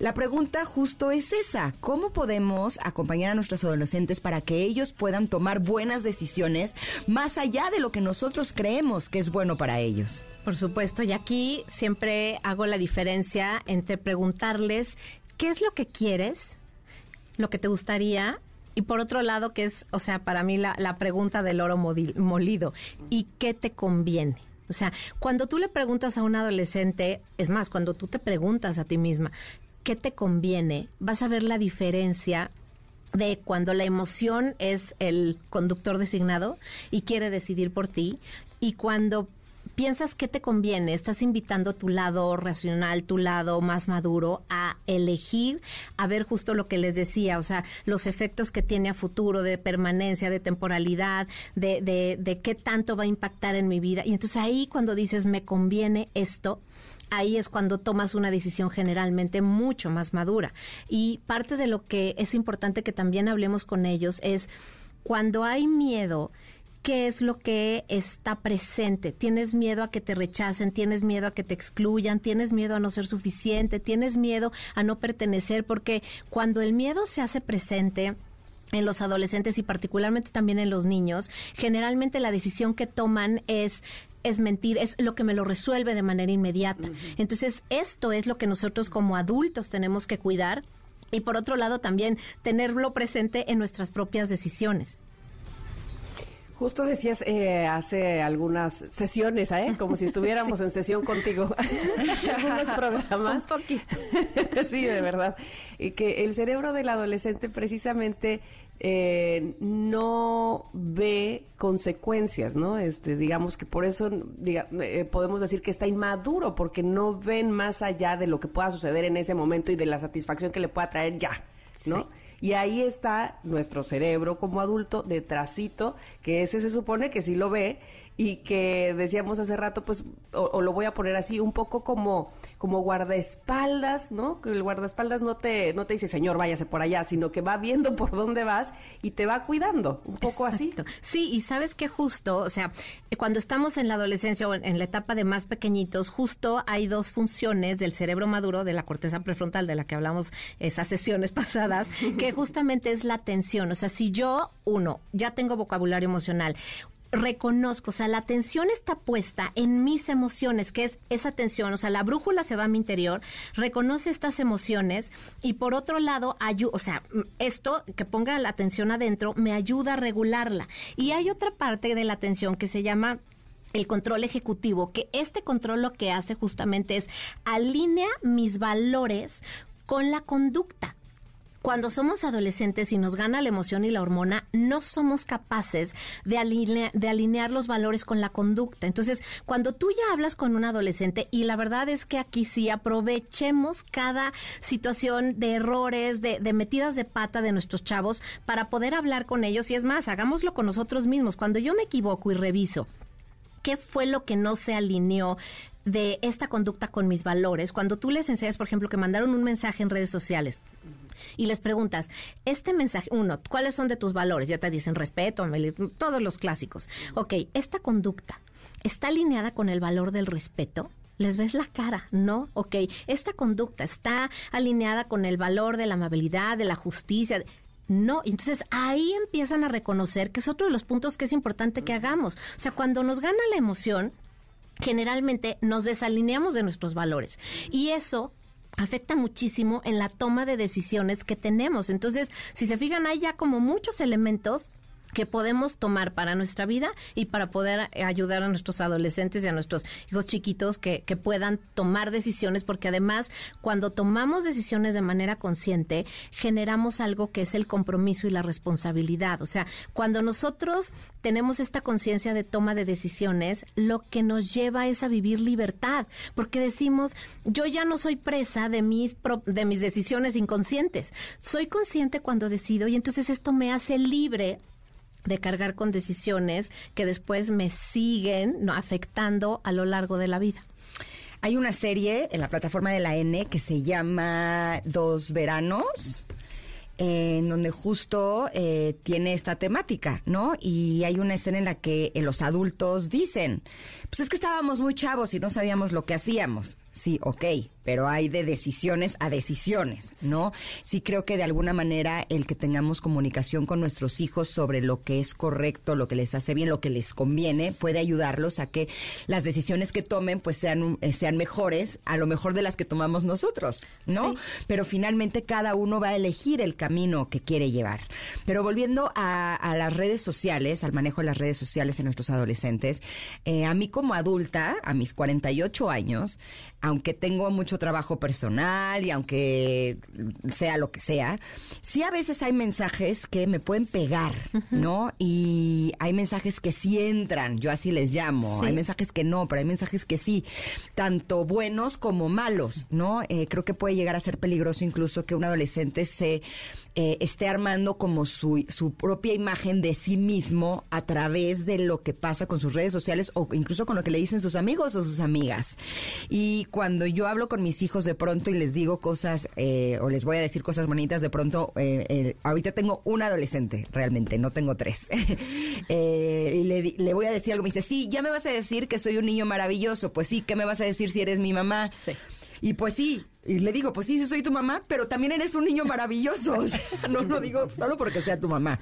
La pregunta justo es esa, ¿cómo podemos acompañar a nuestros adolescentes para que ellos puedan tomar buenas decisiones más allá de lo que nosotros creemos que es bueno para ellos? Por supuesto, y aquí siempre hago la diferencia entre preguntarles qué es lo que quieres, lo que te gustaría, y por otro lado, que es, o sea, para mí la, la pregunta del oro molido, ¿y qué te conviene? O sea, cuando tú le preguntas a un adolescente, es más, cuando tú te preguntas a ti misma, ¿qué te conviene? Vas a ver la diferencia de cuando la emoción es el conductor designado y quiere decidir por ti y cuando piensas que te conviene, estás invitando tu lado racional, tu lado más maduro a elegir, a ver justo lo que les decía, o sea, los efectos que tiene a futuro de permanencia, de temporalidad, de, de, de qué tanto va a impactar en mi vida. Y entonces ahí cuando dices, me conviene esto, ahí es cuando tomas una decisión generalmente mucho más madura. Y parte de lo que es importante que también hablemos con ellos es cuando hay miedo, qué es lo que está presente. Tienes miedo a que te rechacen, tienes miedo a que te excluyan, tienes miedo a no ser suficiente, tienes miedo a no pertenecer, porque cuando el miedo se hace presente, en los adolescentes y particularmente también en los niños, generalmente la decisión que toman es es mentir, es lo que me lo resuelve de manera inmediata. Entonces, esto es lo que nosotros como adultos tenemos que cuidar y por otro lado también tenerlo presente en nuestras propias decisiones. Justo decías eh, hace algunas sesiones, ¿eh? como si *laughs* estuviéramos en sesión contigo, *laughs* algunos *laughs* programas. Un poquito. sí, de verdad. Y que el cerebro del adolescente precisamente eh, no ve consecuencias, ¿no? Este, digamos que por eso diga, eh, podemos decir que está inmaduro, porque no ven más allá de lo que pueda suceder en ese momento y de la satisfacción que le pueda traer ya, ¿no? Y ahí está nuestro cerebro como adulto detrásito, que ese se supone que sí lo ve y que decíamos hace rato, pues, o, lo voy a poner así, un poco como, como guardaespaldas, ¿no? Que el guardaespaldas no te, no te dice, señor, váyase por allá, sino que va viendo por dónde vas y te va cuidando, un poco así. Sí, y sabes que justo, o sea, cuando estamos en la adolescencia o en, la etapa de más pequeñitos, justo hay dos funciones del cerebro maduro, de la corteza prefrontal, de la que hablamos esas sesiones *laughs* pasadas, que justamente es la atención. O sea, si yo, uno, ya tengo vocabulario emocional, reconozco, o sea, la atención está puesta en mis emociones, que es esa atención, o sea, la brújula se va a mi interior, reconoce estas emociones y por otro lado, o sea, esto que ponga la atención adentro me ayuda a regularla. Y hay otra parte de la atención que se llama el control ejecutivo, que este control lo que hace justamente es alinea mis valores con la conducta cuando somos adolescentes y nos gana la emoción y la hormona, no somos capaces de, alinear, los valores con la conducta. Entonces, cuando tú ya hablas con un adolescente, y la verdad es que aquí sí aprovechemos cada situación de errores, de, de metidas de pata de nuestros chavos para poder hablar con ellos. Y es más, hagámoslo con nosotros mismos. Cuando yo me equivoco y reviso qué fue lo que no se alineó de esta conducta con mis valores. Cuando tú les enseñas, por ejemplo, que mandaron un mensaje en redes sociales y les preguntas, este mensaje, uno, ¿cuáles son de tus valores? Ya te dicen respeto, todos los clásicos. Ok, esta conducta está alineada con el valor del respeto les ves la cara, ¿no? Ok, esta conducta está alineada con el valor de la amabilidad, de la justicia. No, entonces ahí empiezan a reconocer que es otro de los puntos que es importante que hagamos. O sea, cuando nos gana la emoción, generalmente nos desalineamos de nuestros valores. Y eso afecta muchísimo en la toma de decisiones que tenemos. Entonces, si se fijan, hay ya como muchos elementos que podemos tomar para nuestra vida y para poder eh, ayudar a nuestros adolescentes y a nuestros hijos chiquitos que, que, puedan tomar decisiones, porque además cuando tomamos decisiones de manera consciente, generamos algo que es el compromiso y la responsabilidad. O sea, cuando nosotros tenemos esta conciencia de toma de decisiones, lo que nos lleva es a vivir libertad, porque decimos, yo ya no soy presa de mis, de mis decisiones inconscientes, soy consciente cuando decido y entonces esto me hace libre de cargar con decisiones que después me siguen afectando a lo largo de la vida. Hay una serie en la plataforma de la N que se llama Dos Veranos. en donde justo eh, tiene esta temática, ¿no? Y hay una escena en la que eh, los adultos dicen, pues es que estábamos muy chavos y no sabíamos lo que hacíamos. Sí, ok, pero hay de decisiones a decisiones, ¿no? Sí creo que de alguna manera el que tengamos comunicación con nuestros hijos sobre lo que es correcto, lo que les hace bien, lo que les conviene, puede ayudarlos a que las decisiones que tomen pues sean, eh, sean mejores, a lo mejor de las que tomamos nosotros, ¿no? Pero finalmente cada uno va a elegir el camino que quiere llevar. Pero volviendo a, a las redes sociales, al manejo de las redes sociales en nuestros adolescentes, eh, a mí como adulta, a mis 48 años, aunque tengo mucho trabajo personal y aunque sea lo que sea, sí a veces hay mensajes que me pueden pegar, ¿no? Y hay mensajes que sí entran, yo así les llamo. Sí. Hay mensajes que no, pero hay mensajes que sí, tanto buenos como malos, ¿no? Eh, creo que puede llegar a ser peligroso incluso que un adolescente se eh, esté armando como su, su propia imagen de sí mismo a través de lo que pasa con sus redes sociales o incluso con lo que le dicen sus amigos o sus amigas. Y cuando yo hablo con mis hijos de pronto y les digo cosas eh, o les voy a decir cosas bonitas, de pronto, eh, ahorita tengo un adolescente, realmente, no tengo tres. *laughs* Y le, le voy a decir algo, me dice, sí, ya me vas a decir que soy un niño maravilloso. Pues sí, ¿qué me vas a decir si eres mi mamá? Y pues sí, y le digo, pues sí, sí soy tu mamá, pero también eres un niño maravilloso. O sea, no lo digo solo porque sea tu mamá.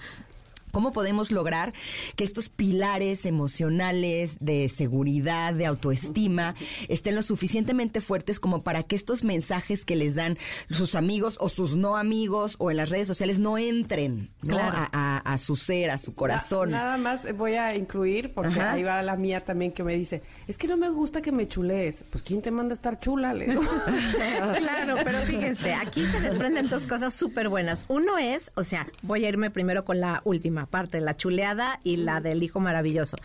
¿Cómo podemos lograr que estos pilares emocionales de seguridad, de autoestima, estén lo suficientemente fuertes como para que estos mensajes que les dan sus amigos o sus no amigos o en las redes sociales no entren ¿no? Claro. a, a- a su ser, a su corazón? Na- nada más voy a incluir, porque Ajá. ahí va la mía también que me dice, es que no me gusta que me chulees. Pues ¿quién te manda a estar chula? Le digo. *laughs* Claro, pero fíjense, aquí se desprenden dos cosas súper buenas. Uno es, o sea, voy a irme primero con la última parte, la chuleada y la del hijo maravilloso.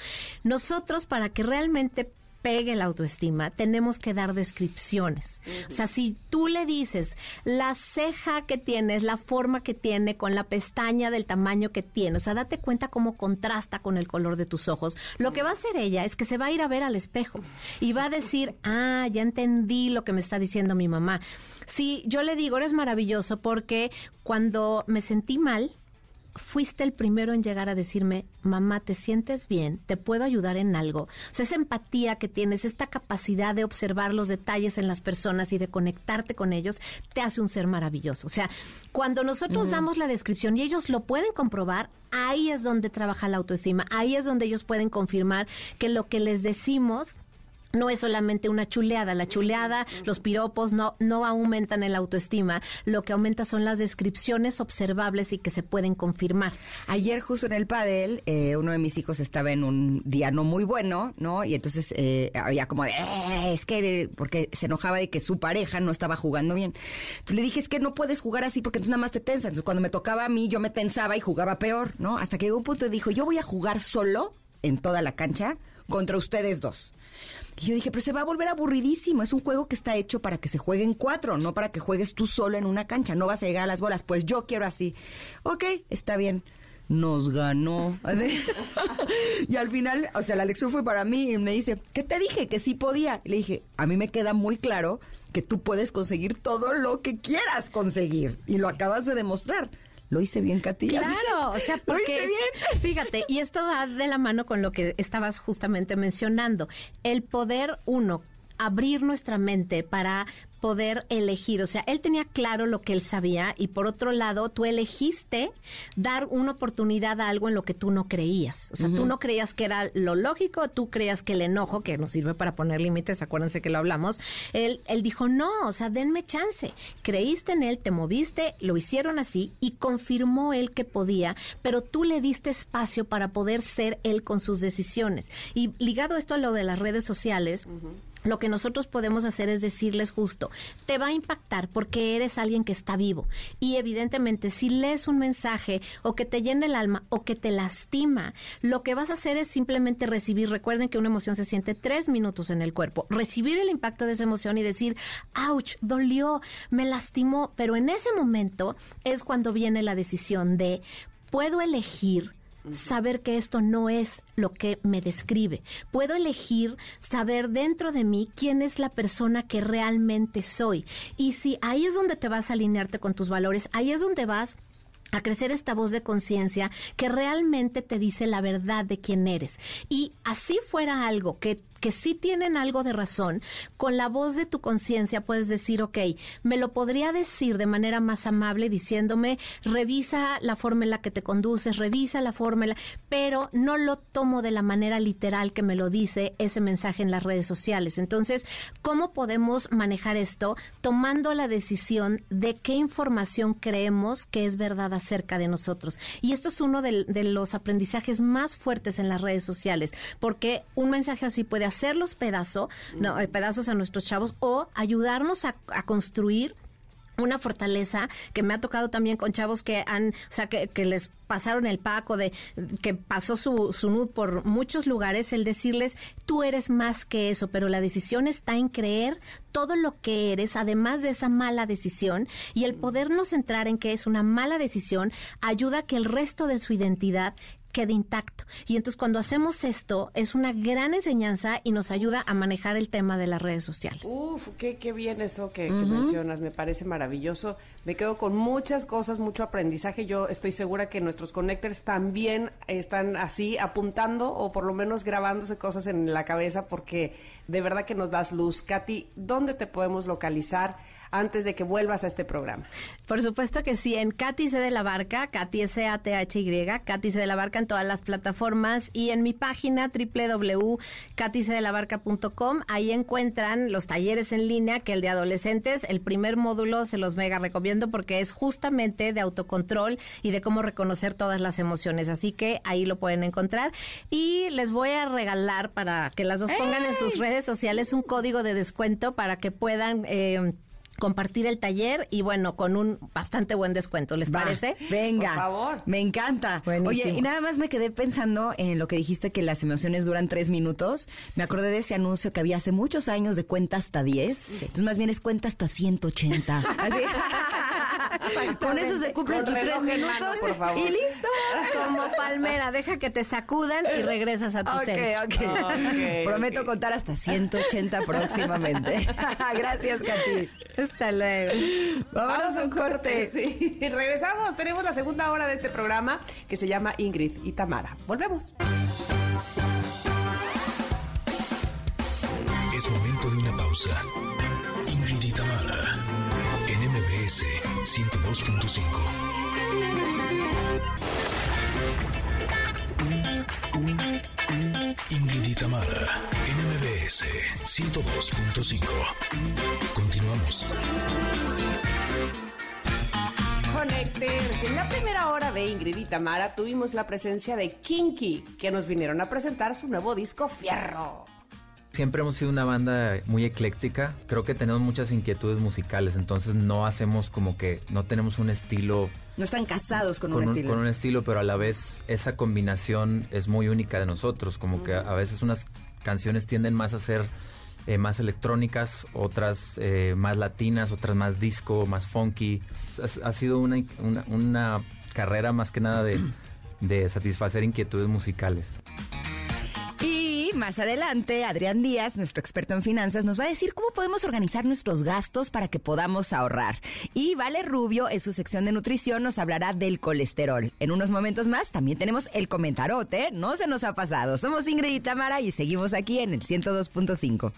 Nosotros, para que realmente pegue la autoestima, tenemos que dar descripciones. O sea, si tú le dices la ceja que tienes, la forma que tiene, con la pestaña del tamaño que tiene, o sea, date cuenta cómo contrasta con el color de tus ojos. Lo que va a hacer ella es que se va a ir a ver al espejo y va a decir, ah, ya entendí lo que me está diciendo mi mamá. Si yo le digo, eres maravilloso porque cuando me sentí mal, fuiste el primero en llegar a decirme, mamá, ¿te sientes bien? ¿Te puedo ayudar en algo? O sea, esa empatía que tienes, esta capacidad de observar los detalles en las personas y de conectarte con ellos, te hace un ser maravilloso. O sea, cuando nosotros damos la descripción y ellos lo pueden comprobar, ahí es donde trabaja la autoestima, ahí es donde ellos pueden confirmar que lo que les decimos no es solamente una chuleada. La chuleada, los piropos no, no aumentan el autoestima. Lo que aumenta son las descripciones observables y que se pueden confirmar. Ayer justo en el pádel, eh, uno de mis hijos estaba en un día no muy bueno, ¿no? Y entonces eh, había como de, "Eh, es que, porque se enojaba de que su pareja no estaba jugando bien. Entonces le dije, es que no puedes jugar así porque entonces nada más te tensas. Entonces cuando me tocaba a mí, yo me tensaba y jugaba peor, ¿no? Hasta que llegó un punto y dijo, yo voy a jugar solo en toda la cancha contra ustedes dos. Y yo dije, pero se va a volver aburridísimo. Es un juego que está hecho para que se juegue en cuatro, no para que juegues tú solo en una cancha. No vas a llegar a las bolas. Pues yo quiero así. Ok, está bien. Nos ganó. Así. *laughs* y al final, o sea, la lección fue para mí y me dice, ¿qué te dije? Que sí podía. Le dije, a mí me queda muy claro que tú puedes conseguir todo lo que quieras conseguir. Y lo acabas de demostrar. Lo hice bien, Katy. Claro, o sea, *laughs* Lo hice porque bien. fíjate, y esto va de la mano con lo que estabas justamente mencionando, el poder uno abrir nuestra mente para poder elegir, o sea, él tenía claro lo que él sabía y por otro lado, tú elegiste dar una oportunidad a algo en lo que tú no creías. O sea, tú no creías que era lo lógico, tú creías que el enojo, que nos sirve para poner límites, acuérdense que lo hablamos, él, él dijo, no, o sea, denme chance. Creíste en él, te moviste, lo hicieron así y confirmó él que podía, pero tú le diste espacio para poder ser él con sus decisiones. Y ligado esto a lo de las redes sociales, lo que nosotros podemos hacer es decirles justo, te va a impactar porque eres alguien que está vivo. Y evidentemente, si lees un mensaje o que te llena el alma o que te lastima, lo que vas a hacer es simplemente recibir, recuerden que una emoción se siente tres minutos en el cuerpo, recibir el impacto de esa emoción y decir, ouch, dolió, me lastimó, pero en ese momento es cuando viene la decisión de, puedo elegir saber que esto no es lo que me describe. Puedo elegir saber dentro de mí quién es la persona que realmente soy. Y si ahí es donde te vas a alinearte con tus valores, ahí es donde vas a crecer esta voz de conciencia que realmente te dice la verdad de quién eres. Y así fuera algo que que sí tienen algo de razón, con la voz de tu conciencia puedes decir, ok, me lo podría decir de manera más amable diciéndome, revisa la forma en la que te conduces, revisa la forma, pero no lo tomo de la manera literal que me lo dice ese mensaje en las redes sociales. Entonces, ¿cómo podemos manejar esto? Tomando la decisión de qué información creemos que es verdad acerca de nosotros. Y esto es uno de, de los aprendizajes más fuertes en las redes sociales, porque un mensaje así puede hacerlos pedazo, no, eh, pedazos a nuestros chavos o ayudarnos a, construir una fortaleza que me ha tocado también con chavos que han, o sea, que, les pasaron el paco de que pasó su, su nud por muchos lugares, el decirles, tú eres más que eso, pero la decisión está en creer todo lo que eres, además de esa mala decisión, y el podernos centrar en que es una mala decisión ayuda a que el resto de su identidad quede intacto. Y entonces cuando hacemos esto es una gran enseñanza y nos ayuda a manejar el tema de las redes sociales. Uf, qué, qué bien eso que, mencionas, me parece maravilloso. Me quedo con muchas cosas, mucho aprendizaje. Yo estoy segura que nuestros connectors también están así apuntando o por lo menos grabándose cosas en la cabeza porque de verdad que nos das luz. Katy, ¿dónde te podemos localizar? Antes de que vuelvas a este programa. Por supuesto que sí, en Katy C de la Barca, Katy S-A-T-H-Y, Katy C de la Barca en todas las plataformas y en mi página www.katycdelabarca.com, ahí encuentran los talleres en línea que el de adolescentes, el primer módulo se los mega recomiendo porque es justamente de autocontrol y de cómo reconocer todas las emociones, así que ahí lo pueden encontrar. Y les voy a regalar para que las dos pongan en sus redes sociales un código de descuento para que puedan eh, compartir el taller y bueno, con un bastante buen descuento, ¿les parece? Venga. Por favor. Me encanta. Oye, y nada más me quedé pensando en lo que dijiste que las emociones duran tres minutos. Me acordé de ese anuncio que había hace muchos años de cuenta hasta 10. Entonces más bien es cuenta hasta 180. Así. *laughs* Con eso se cumplen tus tres minutos por favor. y listo. Como palmera, deja que te sacudan y regresas a tu okay, ok, Prometo contar hasta 180 próximamente. *laughs* Gracias, Katy. Hasta luego. Vamos a un corte. Sí. *laughs* Regresamos. Tenemos la segunda hora de este programa que se llama Ingrid y Tamara. Volvemos. Es momento de una pausa. Ingrid y Tamara en MBS 102.5. 102.5. Continuamos. Connecters. En la primera hora de Ingrid y Tamara tuvimos la presencia de Kinky, que nos vinieron a presentar su nuevo disco Fierro. Siempre hemos sido una banda muy ecléctica. Creo que tenemos muchas inquietudes musicales, entonces no hacemos como que no tenemos un estilo no están casados con, un, estilo. Con un estilo, pero a la vez esa combinación es muy única de nosotros. Como que a veces unas canciones tienden más a ser eh, más electrónicas, otras eh, más latinas, otras más disco, más funky. Ha, sido una, una, carrera más que nada de, de satisfacer inquietudes musicales más adelante, Adrián Díaz, nuestro experto en finanzas, nos va a decir cómo podemos organizar nuestros gastos para que podamos ahorrar. Y Vale Rubio, en su sección de nutrición, nos hablará del colesterol. En unos momentos más también tenemos el comentarote, no se nos ha pasado. Somos Ingrid y Tamara y seguimos aquí en el 102.5.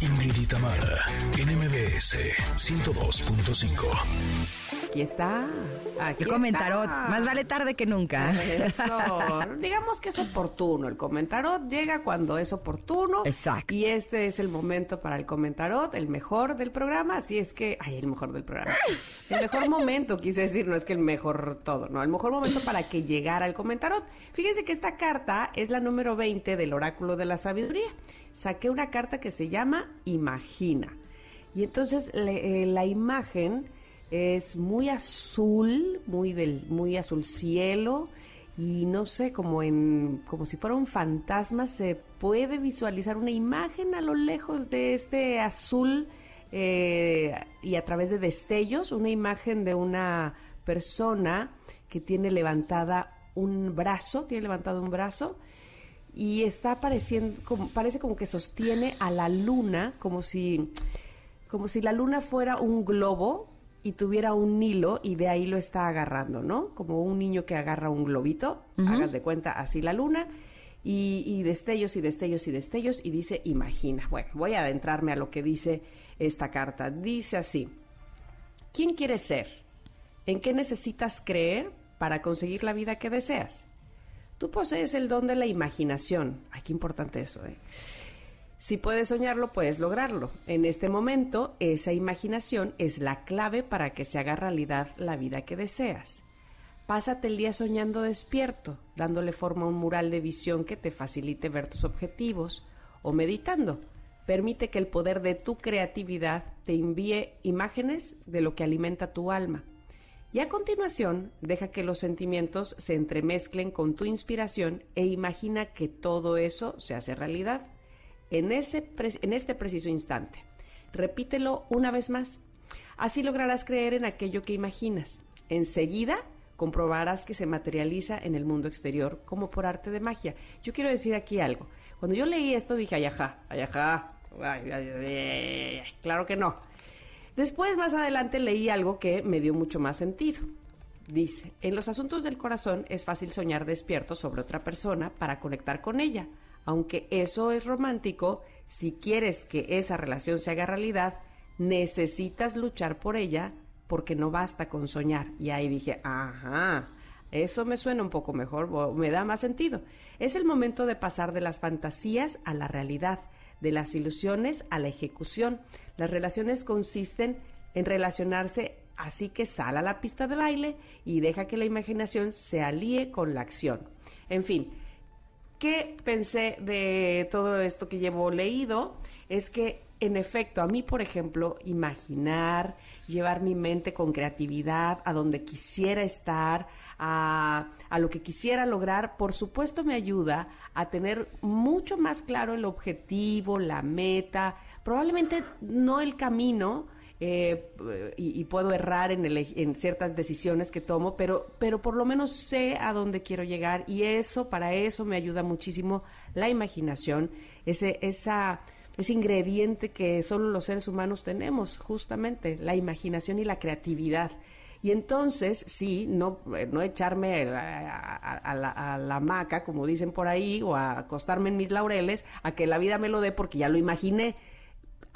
Ingrid y Tamara, NMBS 102.5 aquí está. Aquí el comentarot. Más vale tarde que nunca. Eso. *laughs* Digamos que es oportuno. El comentarot llega cuando es oportuno. Exacto. Y este es el momento para el comentarot, el mejor del programa. Así es que. Ay, el mejor del programa. El mejor momento, quise decir, no es que el mejor todo, no. El mejor momento para que llegara el comentarot. Fíjense que esta carta es la número 20 del Oráculo de la Sabiduría. Saqué una carta que se llama Imagina. Y entonces eh, la imagen es muy azul, muy del, muy azul cielo y no sé, como en como si fuera un fantasma se puede visualizar una imagen a lo lejos de este azul eh, y a través de destellos una imagen de una persona que tiene levantada un brazo, tiene levantado un brazo y está apareciendo como, parece como que sostiene a la luna como si como si la luna fuera un globo y tuviera un hilo y de ahí lo está agarrando, ¿no? Como un niño que agarra un globito, hagan de cuenta así la luna, y, y, destellos y destellos y destellos, y dice, imagina. Bueno, voy a adentrarme a lo que dice esta carta. Dice así, ¿quién quieres ser? ¿En qué necesitas creer para conseguir la vida que deseas? Tú posees el don de la imaginación. Ay, qué importante eso, ¿eh? Si puedes soñarlo, puedes lograrlo. En este momento, esa imaginación es la clave para que se haga realidad la vida que deseas. Pásate el día soñando despierto, dándole forma a un mural de visión que te facilite ver tus objetivos, o meditando. Permite que el poder de tu creatividad te envíe imágenes de lo que alimenta tu alma. Y a continuación, deja que los sentimientos se entremezclen con tu inspiración e imagina que todo eso se hace realidad en, ese en este preciso instante. Repítelo una vez más. Así lograrás creer en aquello que imaginas. Enseguida comprobarás que se materializa en el mundo exterior como por arte de magia. Yo quiero decir aquí algo. Cuando yo leí esto dije, ayajá, ayajá, claro que no. Después, más adelante, leí algo que me dio mucho más sentido. Dice, en los asuntos del corazón es fácil soñar despierto sobre otra persona para conectar con ella aunque eso es romántico, si quieres que esa relación se haga realidad, necesitas luchar por ella porque no basta con soñar. Y ahí dije, ajá, eso me suena un poco mejor, me da más sentido. Es el momento de pasar de las fantasías a la realidad, de las ilusiones a la ejecución. Las relaciones consisten en relacionarse, así que sal a la pista de baile y deja que la imaginación se alíe con la acción. En fin, ¿Qué pensé de todo esto que llevo leído? Es que, en efecto, a mí, por ejemplo, imaginar, llevar mi mente con creatividad a donde quisiera estar, a, a, lo que quisiera lograr, por supuesto me ayuda a tener mucho más claro el objetivo, la meta, probablemente no el camino, eh, y, puedo errar en, en, ciertas decisiones que tomo, pero, pero por lo menos sé a dónde quiero llegar y eso, para eso me ayuda muchísimo la imaginación, ese, esa, ese ingrediente que solo los seres humanos tenemos, justamente, la imaginación y la creatividad. Y entonces, sí, no, no echarme a, la, a, la, hamaca, como dicen por ahí, o a acostarme en mis laureles, a que la vida me lo dé porque ya lo imaginé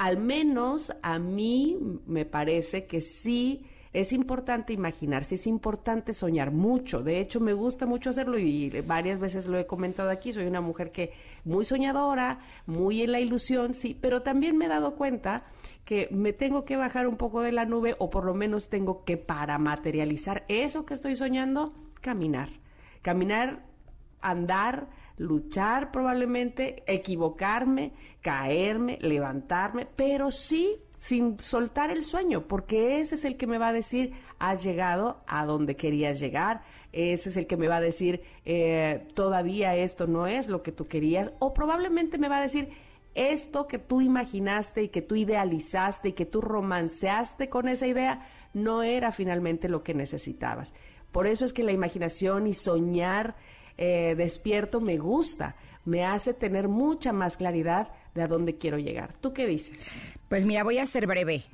al menos a mí me parece que sí es importante imaginarse, es importante soñar mucho. De hecho, me gusta mucho hacerlo y varias veces lo he comentado aquí. Soy una mujer que muy soñadora, muy en la ilusión, sí, pero también me he dado cuenta que me tengo que bajar un poco de la nube o por lo menos tengo que para materializar eso que estoy soñando, caminar. Caminar, andar, luchar probablemente, equivocarme, caerme, levantarme, pero sí sin soltar el sueño, porque ese es el que me va a decir, has llegado a donde querías llegar, ese es el que me va a decir, eh, todavía esto no es lo que tú querías, o probablemente me va a decir, esto que tú imaginaste y que tú idealizaste y que tú romanceaste con esa idea, no era finalmente lo que necesitabas. Por eso es que la imaginación y soñar eh, despierto me gusta, me hace tener mucha más claridad de a dónde quiero llegar. ¿Tú qué dices? Pues mira, voy a ser breve,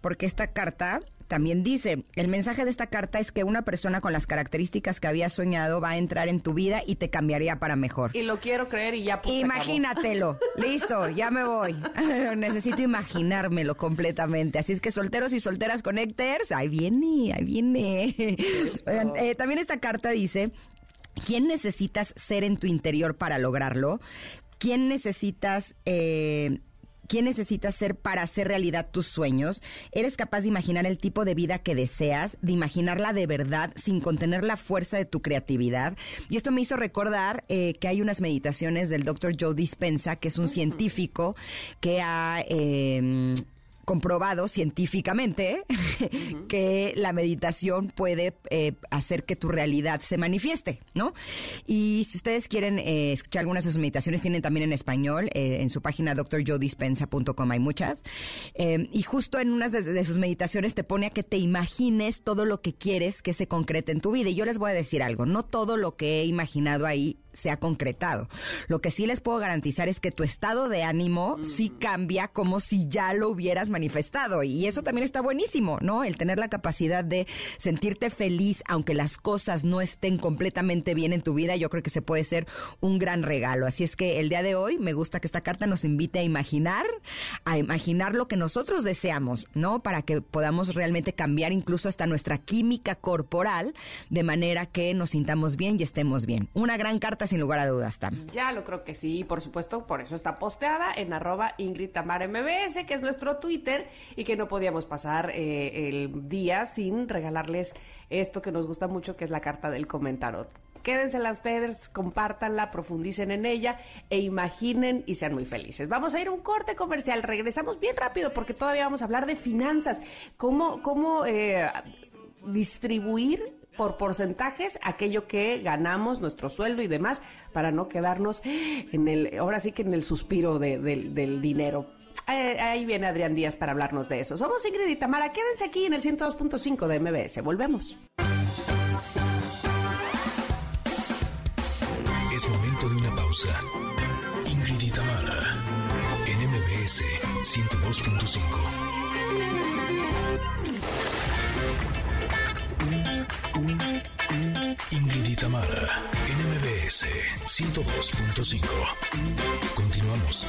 porque esta carta también dice, el mensaje de esta carta es que una persona con las características que había soñado va a entrar en tu vida y te cambiaría para mejor. Y lo quiero creer y ya. Pues, Imagínatelo. *laughs* Listo, ya me voy. *laughs* Necesito imaginármelo completamente. Así es que solteros y solteras connecters, ahí viene, ahí viene. Eh, también esta carta dice ¿Quién necesitas ser en tu interior para lograrlo? ¿Quién necesitas... Eh, ¿Quién necesitas ser para hacer realidad tus sueños? ¿Eres capaz de imaginar el tipo de vida que deseas, de imaginarla de verdad sin contener la fuerza de tu creatividad? Y esto me hizo recordar eh, que hay unas meditaciones del doctor Joe Dispensa, que es un científico que ha... Eh, comprobado científicamente que la meditación puede eh, hacer que tu realidad se manifieste, ¿no? Y si ustedes quieren eh, escuchar algunas de sus meditaciones, tienen también en español, eh, en su página drjodispensa.com hay muchas. y justo en unas de, sus meditaciones te pone a que te imagines todo lo que quieres que se concrete en tu vida. Y yo les voy a decir algo, no todo lo que he imaginado ahí se ha concretado. Lo que sí les puedo garantizar es que tu estado de ánimo sí cambia como si ya lo hubieras manifestado y eso también está buenísimo, ¿no? El tener la capacidad de sentirte feliz aunque las cosas no estén completamente bien en tu vida, yo creo que se puede ser un gran regalo. Así es que el día de hoy me gusta que esta carta nos invite a imaginar, a imaginar lo que nosotros deseamos, ¿no? Para que podamos realmente cambiar incluso hasta nuestra química corporal de manera que nos sintamos bien y estemos bien. Una gran carta sin lugar a dudas, Tam. Ya lo creo que sí, por supuesto, por eso está posteada en arroba Ingrid MBS, que es nuestro Twitter, y que no podíamos pasar eh, el día sin regalarles esto que nos gusta mucho, que es la carta del comentarot. Quédensela ustedes, compártanla, profundicen en ella e imaginen y sean muy felices. Vamos a ir a un corte comercial. Regresamos bien rápido porque todavía vamos a hablar de finanzas. Cómo, cómo eh, distribuir por porcentajes aquello que ganamos, nuestro sueldo y demás, para no quedarnos en el, ahora sí que en el suspiro del dinero. Ahí viene Adrián Díaz para hablarnos de eso. Somos Ingrid y Tamara. Quédense aquí en el 102.5 de MBS. Volvemos. Ingrid y Tamara en MBS 102.5. Continuamos.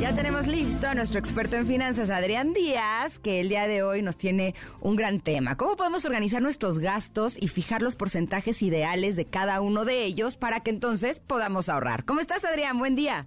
Ya tenemos listo a nuestro experto en finanzas, Adrián Díaz, que el día de hoy nos tiene un gran tema. ¿Cómo podemos organizar nuestros gastos y fijar los porcentajes ideales de cada uno de ellos para que entonces podamos ahorrar? ¿Cómo estás, Adrián? Buen día.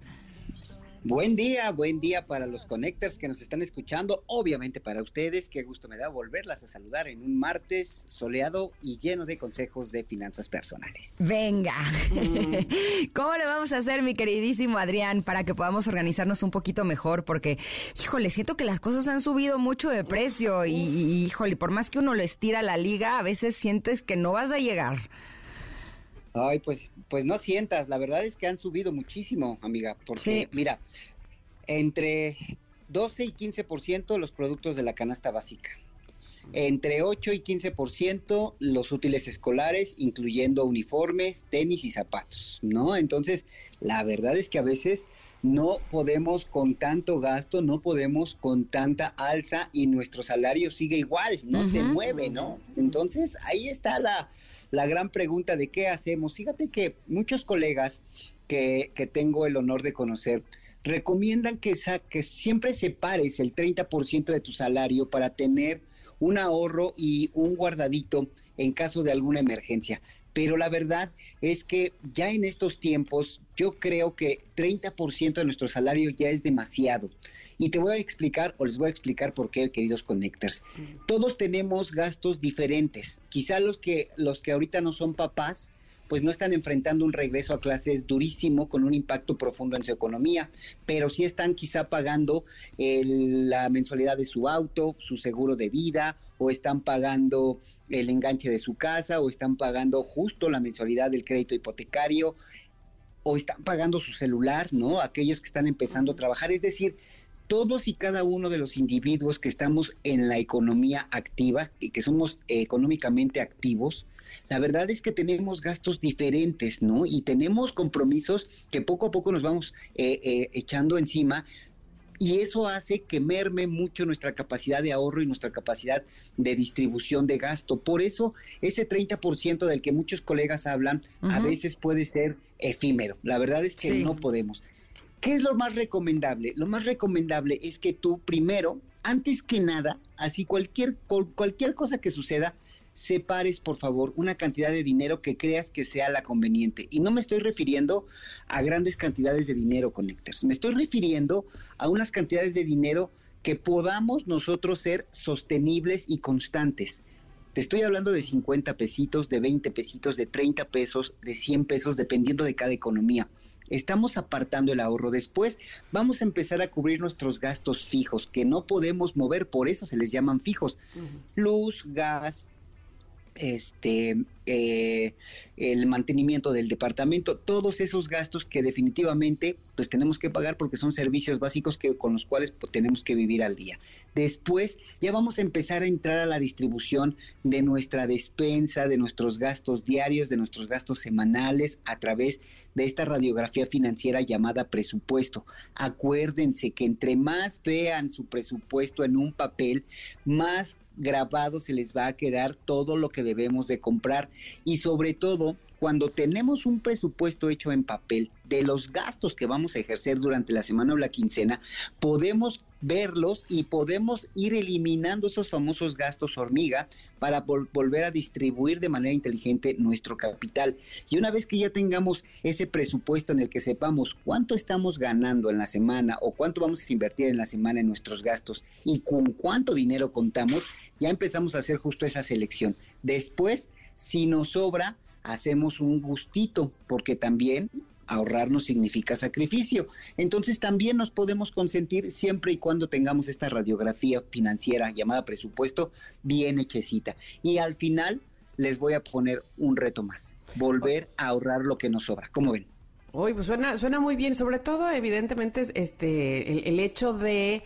Buen día, buen día para los connectors que nos están escuchando, obviamente para ustedes, qué gusto me da volverlas a saludar en un martes soleado y lleno de consejos de finanzas personales. Venga, *laughs* ¿cómo le vamos a hacer, mi queridísimo Adrián, para que podamos organizarnos un poquito mejor? Porque, híjole, siento que las cosas han subido mucho de precio y, y híjole, por más que uno le estira la liga, a veces sientes que no vas a llegar. Ay, pues, pues no sientas, la verdad es que han subido muchísimo, amiga, porque mira, entre 12 y 15% los productos de la canasta básica, entre 8 y 15% los útiles escolares, incluyendo uniformes, tenis y zapatos, ¿no? Entonces, la verdad es que a veces no podemos con tanto gasto, no podemos con tanta alza y nuestro salario sigue igual, no se mueve, ¿no? Entonces, ahí está la la gran pregunta de qué hacemos. Fíjate que muchos colegas que, que tengo el honor de conocer recomiendan que, que siempre separes el 30% de tu salario para tener un ahorro y un guardadito en caso de alguna emergencia. Pero la verdad es que ya en estos tiempos yo creo que 30% de nuestro salario ya es demasiado. Y te voy a explicar, o les voy a explicar por qué, queridos connectors. Todos tenemos gastos diferentes. Quizá los que, los que ahorita no son papás, pues no están enfrentando un regreso a clases durísimo con un impacto profundo en su economía, pero sí están quizá pagando la mensualidad de su auto, su seguro de vida, o están pagando el enganche de su casa, o están pagando justo la mensualidad del crédito hipotecario, o están pagando su celular, ¿no? Aquellos que están empezando a trabajar. Es decir, todos y cada uno de los individuos que estamos en la economía activa y que somos económicamente activos, la verdad es que tenemos gastos diferentes, ¿no? Y tenemos compromisos que poco a poco nos vamos eh, eh, echando encima. Y eso hace que merme mucho nuestra capacidad de ahorro y nuestra capacidad de distribución de gasto. Por eso, ese 30% del que muchos colegas hablan, a veces puede ser efímero. La verdad es que no podemos. ¿Qué es lo más recomendable? Lo más recomendable es que tú primero, antes que nada, así cualquier, cualquier cosa que suceda, separes, por favor, una cantidad de dinero que creas que sea la conveniente. Y no me estoy refiriendo a grandes cantidades de dinero, Connectors. Me estoy refiriendo a unas cantidades de dinero que podamos nosotros ser sostenibles y constantes. Te estoy hablando de 50 pesitos, de 20 pesitos, de 30 pesos, de 100 pesos, dependiendo de cada economía estamos apartando el ahorro. Después vamos a empezar a cubrir nuestros gastos fijos que no podemos mover, por eso se les llaman fijos. Luz, gas, este, eh, el mantenimiento del departamento, todos esos gastos que definitivamente pues tenemos que pagar porque son servicios básicos que, con los cuales pues, tenemos que vivir al día. Después ya vamos a empezar a entrar a la distribución de nuestra despensa, de nuestros gastos diarios, de nuestros gastos semanales a través de esta radiografía financiera llamada presupuesto. Acuérdense que entre más vean su presupuesto en un papel, más grabado se les va a quedar todo lo que debemos de comprar y sobre todo cuando tenemos un presupuesto hecho en papel de los gastos que vamos a ejercer durante la semana o la quincena, podemos verlos y podemos ir eliminando esos famosos gastos hormiga para volver a distribuir de manera inteligente nuestro capital. Y una vez que ya tengamos ese presupuesto en el que sepamos cuánto estamos ganando en la semana o cuánto vamos a invertir en la semana en nuestros gastos y con cuánto dinero contamos, ya empezamos a hacer justo esa selección. Después, si nos sobra, hacemos un gustito, porque también ahorrar no significa sacrificio. Entonces también nos podemos consentir siempre y cuando tengamos esta radiografía financiera llamada presupuesto bien hechecita. Y al final les voy a poner un reto más, volver a ahorrar lo que nos sobra. ¿Cómo ven? Uy, pues suena, suena muy bien, sobre todo evidentemente este el hecho de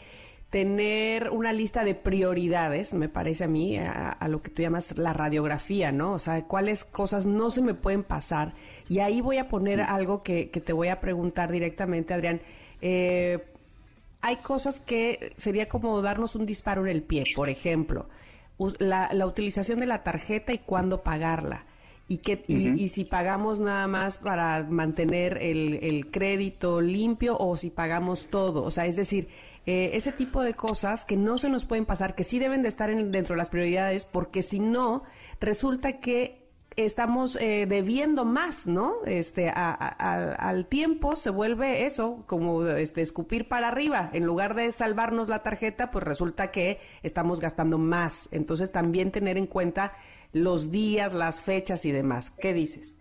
tener una lista de prioridades, me parece a mí, a, lo que tú llamas la radiografía, ¿no? O sea, cuáles cosas no se me pueden pasar. Y ahí voy a poner algo que, te voy a preguntar directamente, Adrián. Eh, hay cosas que sería como darnos un disparo en el pie, por ejemplo, la, utilización de la tarjeta y cuándo pagarla. Y, que, y, si pagamos nada más para mantener el, el crédito limpio o si pagamos todo. O sea, es decir, eh, ese tipo de cosas que no se nos pueden pasar, que sí deben de estar dentro de las prioridades, porque si no, resulta que estamos eh, debiendo más, ¿no? Este, al tiempo se vuelve eso, como este, escupir para arriba. En lugar de salvarnos la tarjeta, pues resulta que estamos gastando más. Entonces también tener en cuenta los días, las fechas y demás. ¿Qué dices?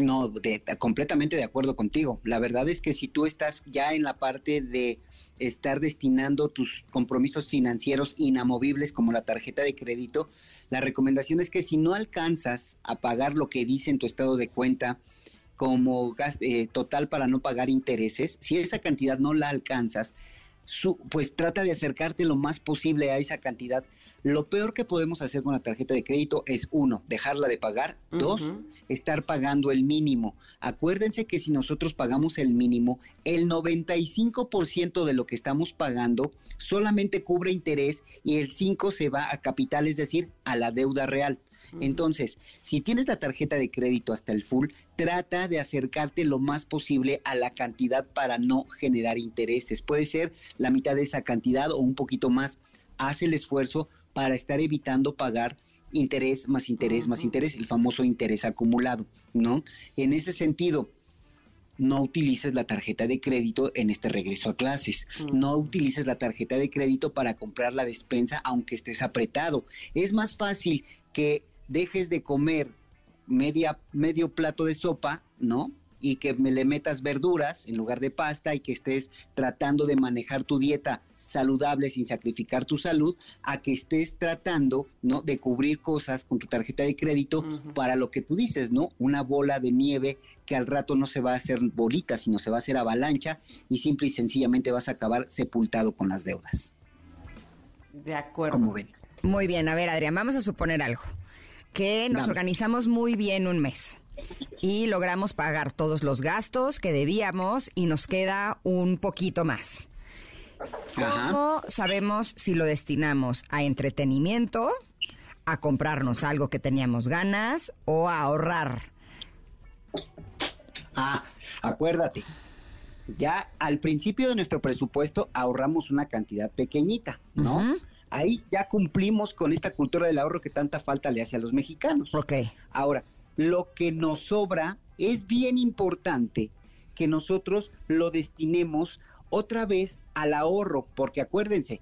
No, completamente de acuerdo contigo. La verdad es que si tú estás ya en la parte de estar destinando tus compromisos financieros inamovibles como la tarjeta de crédito, la recomendación es que si no alcanzas a pagar lo que dice en tu estado de cuenta como eh, total para no pagar intereses, si esa cantidad no la alcanzas, pues trata de acercarte lo más posible a esa cantidad lo peor que podemos hacer con la tarjeta de crédito es, uno, dejarla de pagar. Dos, estar pagando el mínimo. Acuérdense que si nosotros pagamos el mínimo, el 95% de lo que estamos pagando solamente cubre interés y el 5% se va a capital, es decir, a la deuda real. Entonces, si tienes la tarjeta de crédito hasta el full, trata de acercarte lo más posible a la cantidad para no generar intereses. Puede ser la mitad de esa cantidad o un poquito más. Haz el esfuerzo para estar evitando pagar interés más interés más interés, el famoso interés acumulado, ¿no? En ese sentido, no utilices la tarjeta de crédito en este regreso a clases. No utilices la tarjeta de crédito para comprar la despensa aunque estés apretado. Es más fácil que dejes de comer media, medio plato de sopa, ¿no? Y que me le metas verduras en lugar de pasta y que estés tratando de manejar tu dieta saludable sin sacrificar tu salud, a que estés tratando, ¿no? De cubrir cosas con tu tarjeta de crédito para lo que tú dices, ¿no? Una bola de nieve que al rato no se va a hacer bolita, sino se va a hacer avalancha y simple y sencillamente vas a acabar sepultado con las deudas. De acuerdo. ¿Cómo ven? Muy bien, a ver Adrián, vamos a suponer algo. Que nos organizamos muy bien un mes y logramos pagar todos los gastos que debíamos y nos queda un poquito más. ¿Cómo sabemos si lo destinamos a entretenimiento, a comprarnos algo que teníamos ganas o a ahorrar? Ah, acuérdate, ya al principio de nuestro presupuesto ahorramos una cantidad pequeñita, ¿no? Ahí ya cumplimos con esta cultura del ahorro que tanta falta le hace a los mexicanos. Ok. Ahora, lo que nos sobra es bien importante que nosotros lo destinemos otra vez al ahorro, porque acuérdense,